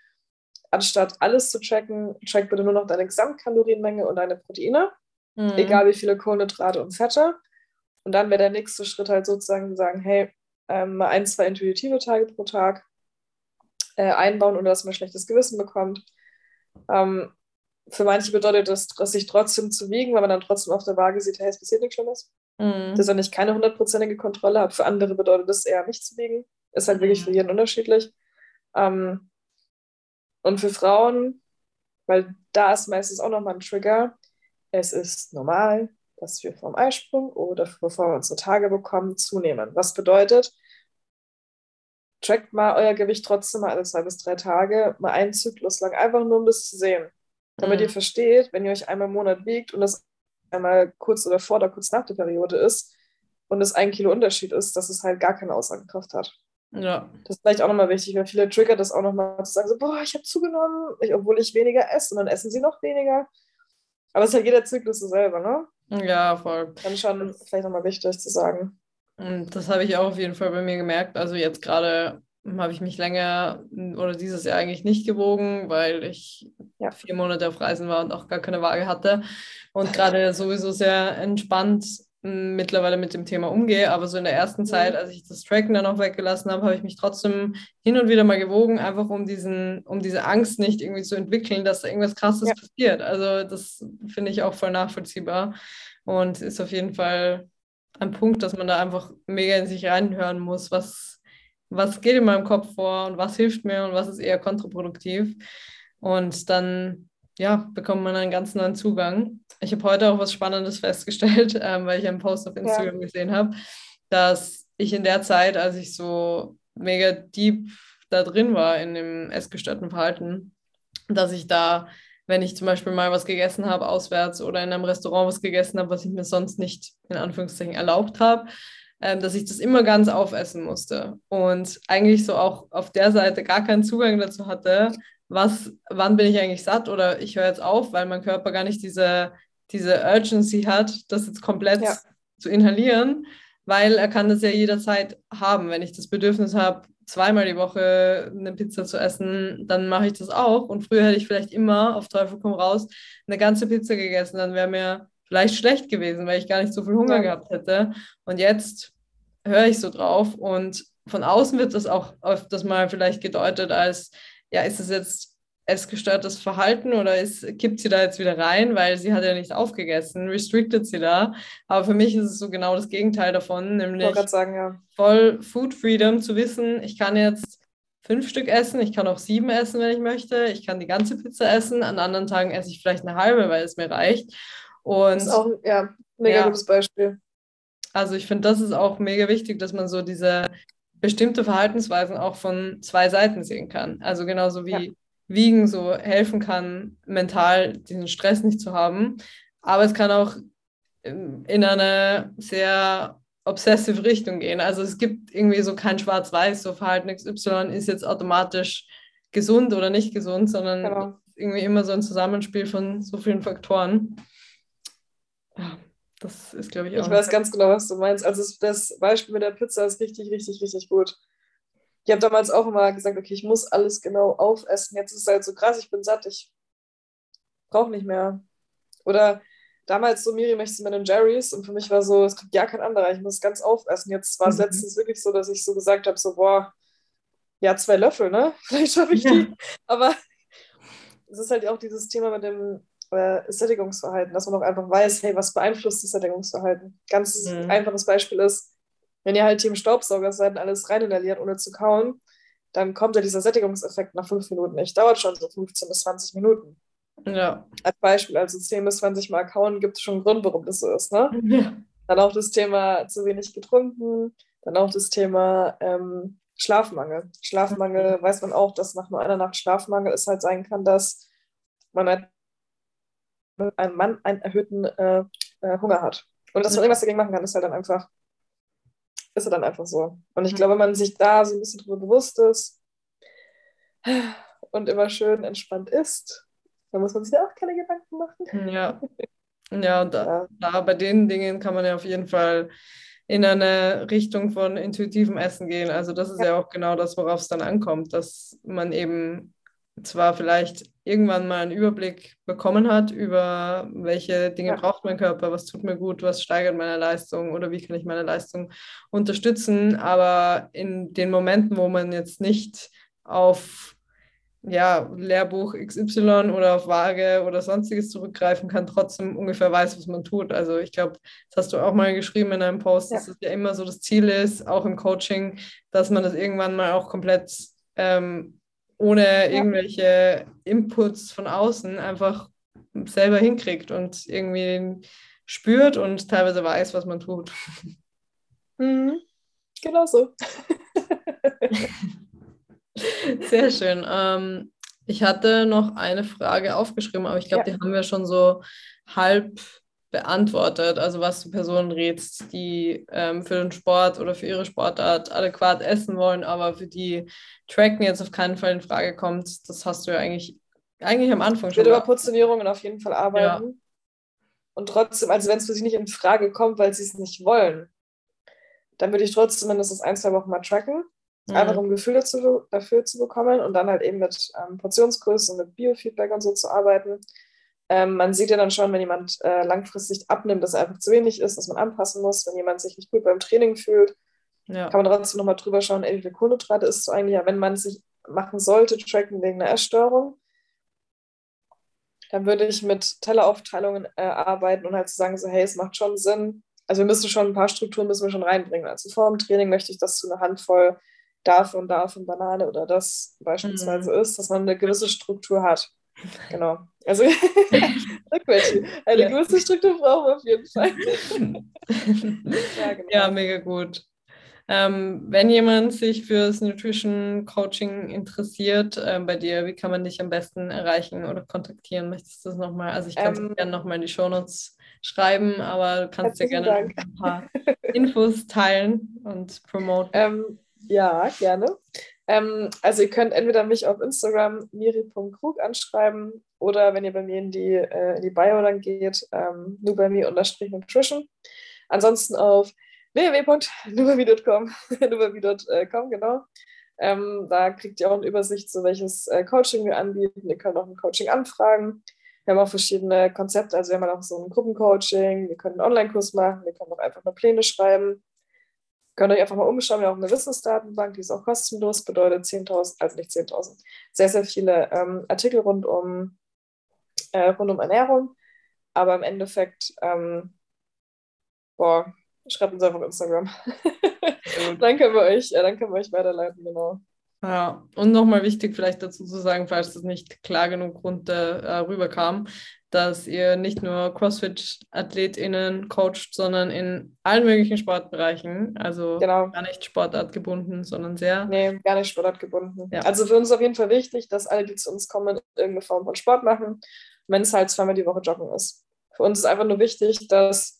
anstatt alles zu tracken, track bitte nur noch deine Gesamtkalorienmenge und deine Proteine, mhm. egal wie viele Kohlenhydrate und Fette. Und dann wäre der nächste Schritt halt sozusagen zu sagen, hey, ähm, ein, zwei intuitive Tage pro Tag, äh, einbauen, ohne dass man schlechtes Gewissen bekommt. Ähm, für manche bedeutet das, sich trotzdem zu wiegen, weil man dann trotzdem auf der Waage sieht, hey, es passiert nichts Schlimmes. Mhm. Dass ich keine hundertprozentige Kontrolle habe. Für andere bedeutet das eher nicht zu wiegen. Ist halt mhm. wirklich für jeden unterschiedlich. Ähm, und für Frauen, weil da ist meistens auch nochmal ein Trigger, es ist normal, dass wir vom Eisprung oder bevor wir unsere Tage bekommen, zunehmen. Was bedeutet, trackt mal euer Gewicht trotzdem mal alle zwei bis drei Tage, mal einen Zyklus lang, einfach nur um das zu sehen. Damit mhm. ihr versteht, wenn ihr euch einmal im Monat wiegt und das einmal kurz oder vor oder kurz nach der Periode ist und es ein Kilo Unterschied ist, dass es halt gar keine Aussagekraft hat. Ja. Das ist vielleicht auch nochmal wichtig, weil viele triggert das auch nochmal zu sagen, so, boah, ich habe zugenommen, ich, obwohl ich weniger esse und dann essen sie noch weniger. Aber es ist halt jeder Zyklus so selber, ne? Ja, voll. Dann schon vielleicht nochmal wichtig zu sagen. Und das habe ich auch auf jeden Fall bei mir gemerkt. Also jetzt gerade habe ich mich länger oder dieses Jahr eigentlich nicht gewogen, weil ich ja. vier Monate auf Reisen war und auch gar keine Waage hatte. Und gerade sowieso sehr entspannt mittlerweile mit dem Thema umgehe. Aber so in der ersten mhm. Zeit, als ich das Tracken dann auch weggelassen habe, habe ich mich trotzdem hin und wieder mal gewogen, einfach um diesen, um diese Angst nicht irgendwie zu entwickeln, dass da irgendwas krasses ja. passiert. Also das finde ich auch voll nachvollziehbar und ist auf jeden Fall ein Punkt, dass man da einfach mega in sich reinhören muss, was, was geht in meinem Kopf vor und was hilft mir und was ist eher kontraproduktiv. Und dann ja, bekommt man einen ganz neuen Zugang. Ich habe heute auch was Spannendes festgestellt, ähm, weil ich einen Post auf Instagram ja. gesehen habe, dass ich in der Zeit, als ich so mega deep da drin war in dem essgestörten Verhalten, dass ich da wenn ich zum Beispiel mal was gegessen habe auswärts oder in einem Restaurant was gegessen habe, was ich mir sonst nicht in Anführungszeichen erlaubt habe, ähm, dass ich das immer ganz aufessen musste und eigentlich so auch auf der Seite gar keinen Zugang dazu hatte, was, wann bin ich eigentlich satt oder ich höre jetzt auf, weil mein Körper gar nicht diese, diese Urgency hat, das jetzt komplett ja. zu inhalieren, weil er kann das ja jederzeit haben. Wenn ich das Bedürfnis habe, zweimal die Woche eine Pizza zu essen, dann mache ich das auch. Und früher hätte ich vielleicht immer auf Teufel komm raus eine ganze Pizza gegessen. Dann wäre mir vielleicht schlecht gewesen, weil ich gar nicht so viel Hunger gehabt hätte. Und jetzt höre ich so drauf und von außen wird das auch öfters mal vielleicht gedeutet als, ja, ist es jetzt essgestörtes Verhalten oder ist, kippt sie da jetzt wieder rein, weil sie hat ja nicht aufgegessen, restricted sie da. Aber für mich ist es so genau das Gegenteil davon, nämlich sagen, ja. voll Food Freedom zu wissen, ich kann jetzt fünf Stück essen, ich kann auch sieben essen, wenn ich möchte, ich kann die ganze Pizza essen, an anderen Tagen esse ich vielleicht eine halbe, weil es mir reicht. Und das ist auch ja, mega ja, gutes Beispiel. Also ich finde, das ist auch mega wichtig, dass man so diese bestimmte Verhaltensweisen auch von zwei Seiten sehen kann. Also genauso wie ja Wiegen so helfen kann, mental diesen Stress nicht zu haben. Aber es kann auch in eine sehr obsessive Richtung gehen. Also es gibt irgendwie so kein Schwarz-Weiß, so Verhalten XY ist jetzt automatisch gesund oder nicht gesund, sondern genau. irgendwie immer so ein Zusammenspiel von so vielen Faktoren. Ja, das ist, glaube ich, auch. Ich weiß ganz genau, was du meinst. Also das Beispiel mit der Pizza ist richtig, richtig, richtig gut. Ich habe damals auch immer gesagt, okay, ich muss alles genau aufessen. Jetzt ist es halt so krass, ich bin satt, ich brauche nicht mehr. Oder damals so, Miri möchte Ben Jerry's und für mich war so, es kriegt ja kein anderer, ich muss ganz aufessen. Jetzt war es mhm. letztens wirklich so, dass ich so gesagt habe, so, boah, ja, zwei Löffel, ne? Vielleicht schaffe ich die. Ja. Aber es ist halt auch dieses Thema mit dem äh, Sättigungsverhalten, dass man auch einfach weiß, hey, was beeinflusst das Sättigungsverhalten? Ganz mhm. einfaches Beispiel ist, wenn ihr halt Team Staubsauger seid und alles rein inhaliert, ohne zu kauen, dann kommt ja dieser Sättigungseffekt nach fünf Minuten nicht. Dauert schon so 15 bis 20 Minuten. Ja. Als Beispiel, also 10 bis 20 Mal kauen, gibt es schon einen Grund, warum das so ist. Ne? Ja. Dann auch das Thema zu wenig getrunken, dann auch das Thema ähm, Schlafmangel. Schlafmangel mhm. weiß man auch, dass nach nur einer Nacht Schlafmangel es halt sein kann, dass man halt ein Mann einen erhöhten äh, äh, Hunger hat. Und dass man irgendwas dagegen machen kann, ist halt dann einfach, ist halt dann einfach so. Und ich mhm. glaube, wenn man sich da so ein bisschen drüber bewusst ist und immer schön entspannt ist, da muss man sich da auch keine Gedanken machen. Ja. Ja, da, ja. da bei den Dingen kann man ja auf jeden Fall in eine Richtung von intuitivem Essen gehen. Also das ist ja, ja auch genau das, worauf es dann ankommt, dass man eben zwar vielleicht irgendwann mal einen Überblick bekommen hat über welche Dinge ja. braucht mein Körper, was tut mir gut, was steigert meine Leistung oder wie kann ich meine Leistung unterstützen, aber in den Momenten, wo man jetzt nicht auf ja, Lehrbuch XY oder auf Waage oder sonstiges zurückgreifen kann, trotzdem ungefähr weiß, was man tut. Also ich glaube, das hast du auch mal geschrieben in einem Post, ja. dass es ja immer so das Ziel ist, auch im Coaching, dass man das irgendwann mal auch komplett ähm, ohne irgendwelche Inputs von außen einfach selber hinkriegt und irgendwie spürt und teilweise weiß, was man tut. Mhm. Genau so. Sehr schön. Ähm, ich hatte noch eine Frage aufgeschrieben, aber ich glaube, ja. die haben wir schon so halb beantwortet. Also was du Personen rätst, die ähm, für den Sport oder für ihre Sportart adäquat essen wollen, aber für die Tracken jetzt auf keinen Fall in Frage kommt. Das hast du ja eigentlich, eigentlich am Anfang schon. Ich würde über Portionierungen auf jeden Fall arbeiten. Ja. Und trotzdem, also wenn es für sie nicht in Frage kommt, weil sie es nicht wollen, dann würde ich trotzdem mindestens ein, zwei Wochen mal tracken. Mhm. Einfach um Gefühl dazu, dafür zu bekommen und dann halt eben mit ähm, Portionsgröße und mit Biofeedback und so zu arbeiten. Ähm, man sieht ja dann schon, wenn jemand äh, langfristig abnimmt, dass er einfach zu wenig ist, dass man anpassen muss. Wenn jemand sich nicht gut beim Training fühlt, ja. kann man trotzdem nochmal drüber schauen, ey, wie viel Kohlenhydrate ist so eigentlich, ja, wenn man sich machen sollte, tracken wegen einer Essstörung, dann würde ich mit Telleraufteilungen äh, arbeiten und halt zu sagen, so, hey, es macht schon Sinn. Also wir müssen schon ein paar Strukturen müssen wir schon reinbringen. Also vor dem Training möchte ich, dass du eine Handvoll davon, davon Banane oder das beispielsweise mhm. ist, dass man eine gewisse Struktur hat. Genau. Also eine ja. gewisse Struktur brauchen wir auf jeden Fall. ja, genau. ja, mega gut. Ähm, wenn jemand sich fürs Nutrition Coaching interessiert äh, bei dir, wie kann man dich am besten erreichen oder kontaktieren? Möchtest du das nochmal? Also ich kann es ähm, gerne nochmal in die Shownotes schreiben, aber du kannst ja gerne Dank. ein paar Infos teilen und promoten. Ähm, ja, gerne. Ähm, also ihr könnt entweder mich auf Instagram miri.krug anschreiben oder wenn ihr bei mir in die, äh, in die Bio dann geht, ähm, nur bei mir unterstrich Nutrition. Ansonsten auf www.nubavi.com, nubavi.com, genau. Ähm, da kriegt ihr auch eine Übersicht, zu welches äh, Coaching wir anbieten. Ihr könnt auch ein Coaching anfragen. Wir haben auch verschiedene Konzepte, also wir haben auch so ein Gruppencoaching, wir können einen Online-Kurs machen, wir können auch einfach nur Pläne schreiben. Könnt euch einfach mal umschauen, wir haben eine Wissensdatenbank, die ist auch kostenlos, bedeutet 10.000, also nicht 10.000, sehr, sehr viele ähm, Artikel rund um, äh, rund um Ernährung. Aber im Endeffekt, ähm, boah, schreibt uns einfach auf Instagram. dann können wir euch, ja, dann können wir euch weiterleiten, genau. Ja, und nochmal wichtig vielleicht dazu zu sagen, falls das nicht klar genug runter äh, rüberkam, dass ihr nicht nur CrossFit-AthletInnen coacht, sondern in allen möglichen Sportbereichen. Also genau. gar nicht sportartgebunden, sondern sehr. Nee, gar nicht sportartgebunden. Ja. Also für uns ist auf jeden Fall wichtig, dass alle, die zu uns kommen, irgendeine Form von Sport machen, wenn es halt zweimal die Woche Joggen ist. Für uns ist einfach nur wichtig, dass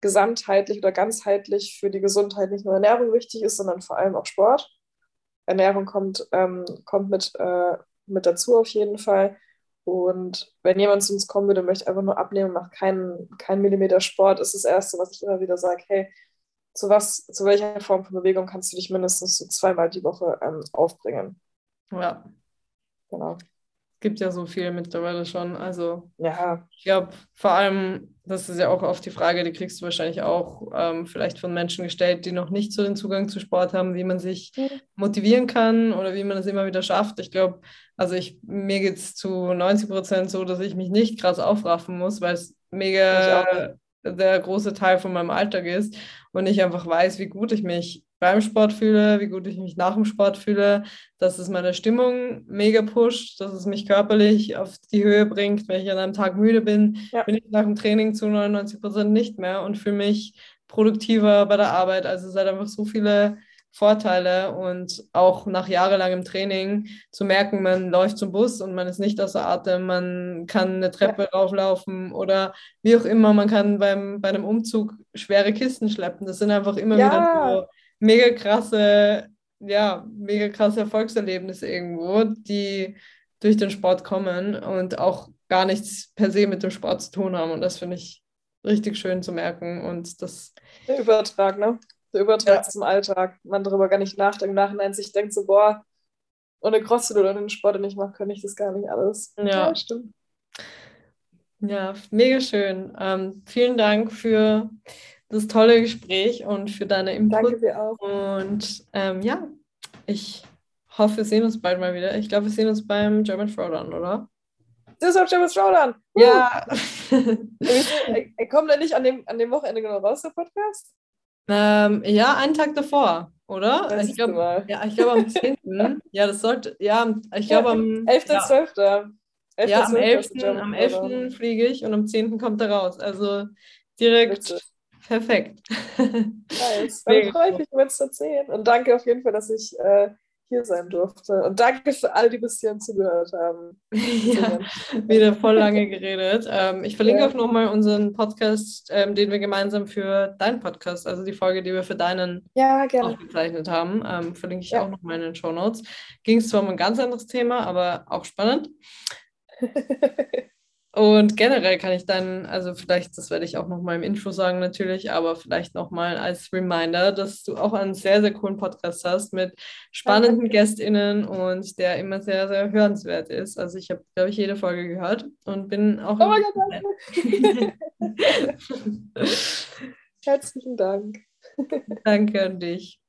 gesamtheitlich oder ganzheitlich für die Gesundheit nicht nur Ernährung wichtig ist, sondern vor allem auch Sport. Ernährung kommt, ähm, kommt mit, äh, mit dazu auf jeden Fall. Und wenn jemand zu uns kommen würde und möchte einfach nur abnehmen und macht keinen, keinen Millimeter Sport, ist das Erste, was ich immer wieder sage, hey, zu was, zu welcher Form von Bewegung kannst du dich mindestens so zweimal die Woche ähm, aufbringen? Ja. Genau gibt ja so viel mittlerweile schon. Also ja. ich glaube, vor allem, das ist ja auch oft die Frage, die kriegst du wahrscheinlich auch ähm, vielleicht von Menschen gestellt, die noch nicht so den Zugang zu Sport haben, wie man sich motivieren kann oder wie man es immer wieder schafft. Ich glaube, also ich, mir geht es zu 90 Prozent so, dass ich mich nicht krass aufraffen muss, weil es mega der große Teil von meinem Alltag ist und ich einfach weiß, wie gut ich mich beim Sport fühle, wie gut ich mich nach dem Sport fühle, dass es meine Stimmung mega pusht, dass es mich körperlich auf die Höhe bringt. Wenn ich an einem Tag müde bin, ja. bin ich nach dem Training zu 99 Prozent nicht mehr und fühle mich produktiver bei der Arbeit. Also es hat einfach so viele Vorteile und auch nach jahrelangem Training zu merken, man läuft zum Bus und man ist nicht außer Atem, man kann eine Treppe ja. rauflaufen oder wie auch immer, man kann beim, bei einem Umzug schwere Kisten schleppen. Das sind einfach immer ja. wieder so mega krasse, ja, mega krasse Erfolgserlebnisse irgendwo, die durch den Sport kommen und auch gar nichts per se mit dem Sport zu tun haben. Und das finde ich richtig schön zu merken. Und das. Der Übertrag, ne? Der Übertrag ja. zum Alltag. Man darüber gar nicht nachdenkt. Im Nachhinein sich denkt so, boah, ohne CrossFit oder den Sport, den ich mache, könnte ich das gar nicht alles. Ja, ja stimmt. Ja, mega schön. Ähm, vielen Dank für das tolle Gespräch und für deine Input. Danke dir auch. Und ähm, ja, ich hoffe, wir sehen uns bald mal wieder. Ich glaube, wir sehen uns beim German Throwdown, oder? Das ist beim German Throwdown. Ja. er kommt er nicht an dem, an dem Wochenende genau raus, der Podcast? Ähm, ja, einen Tag davor, oder? Das ich glaube, ja, ich glaube am 10. ja, das sollte, ja, ich glaube am 11. Ja. 12. 11. Ja, am 11. Am 11. fliege ich und am 10. kommt er raus. Also direkt Richtig. Perfekt. Nice. Dann freue ich mich, wenn es erzählen. Und danke auf jeden Fall, dass ich äh, hier sein durfte. Und danke für alle, die bis hierhin zugehört haben. ja, wieder voll lange geredet. Ähm, ich verlinke ja. auch nochmal unseren Podcast, ähm, den wir gemeinsam für deinen Podcast, also die Folge, die wir für deinen ja, aufgezeichnet haben, ähm, verlinke ich ja. auch nochmal in den Show Notes. Ging es zwar um ein ganz anderes Thema, aber auch spannend. Und generell kann ich dann, also vielleicht, das werde ich auch nochmal im Intro sagen natürlich, aber vielleicht nochmal als Reminder, dass du auch einen sehr, sehr coolen Podcast hast mit spannenden GästInnen und der immer sehr, sehr hörenswert ist. Also ich habe, glaube ich, jede Folge gehört und bin auch. Oh mein Gott, Herzlichen Dank. Danke an dich.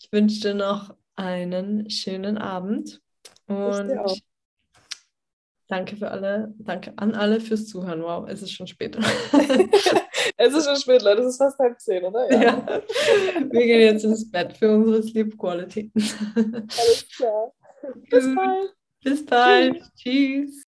Ich wünsche dir noch einen schönen Abend. Und Danke für alle, danke an alle fürs Zuhören. Wow, es ist schon spät. es ist schon spät, Leute. Es ist fast halb zehn, oder? Ja. ja. Wir gehen jetzt ins Bett für unsere Sleep Quality. Alles klar. Bis bald. Bis bald. Tschüss. Tschüss.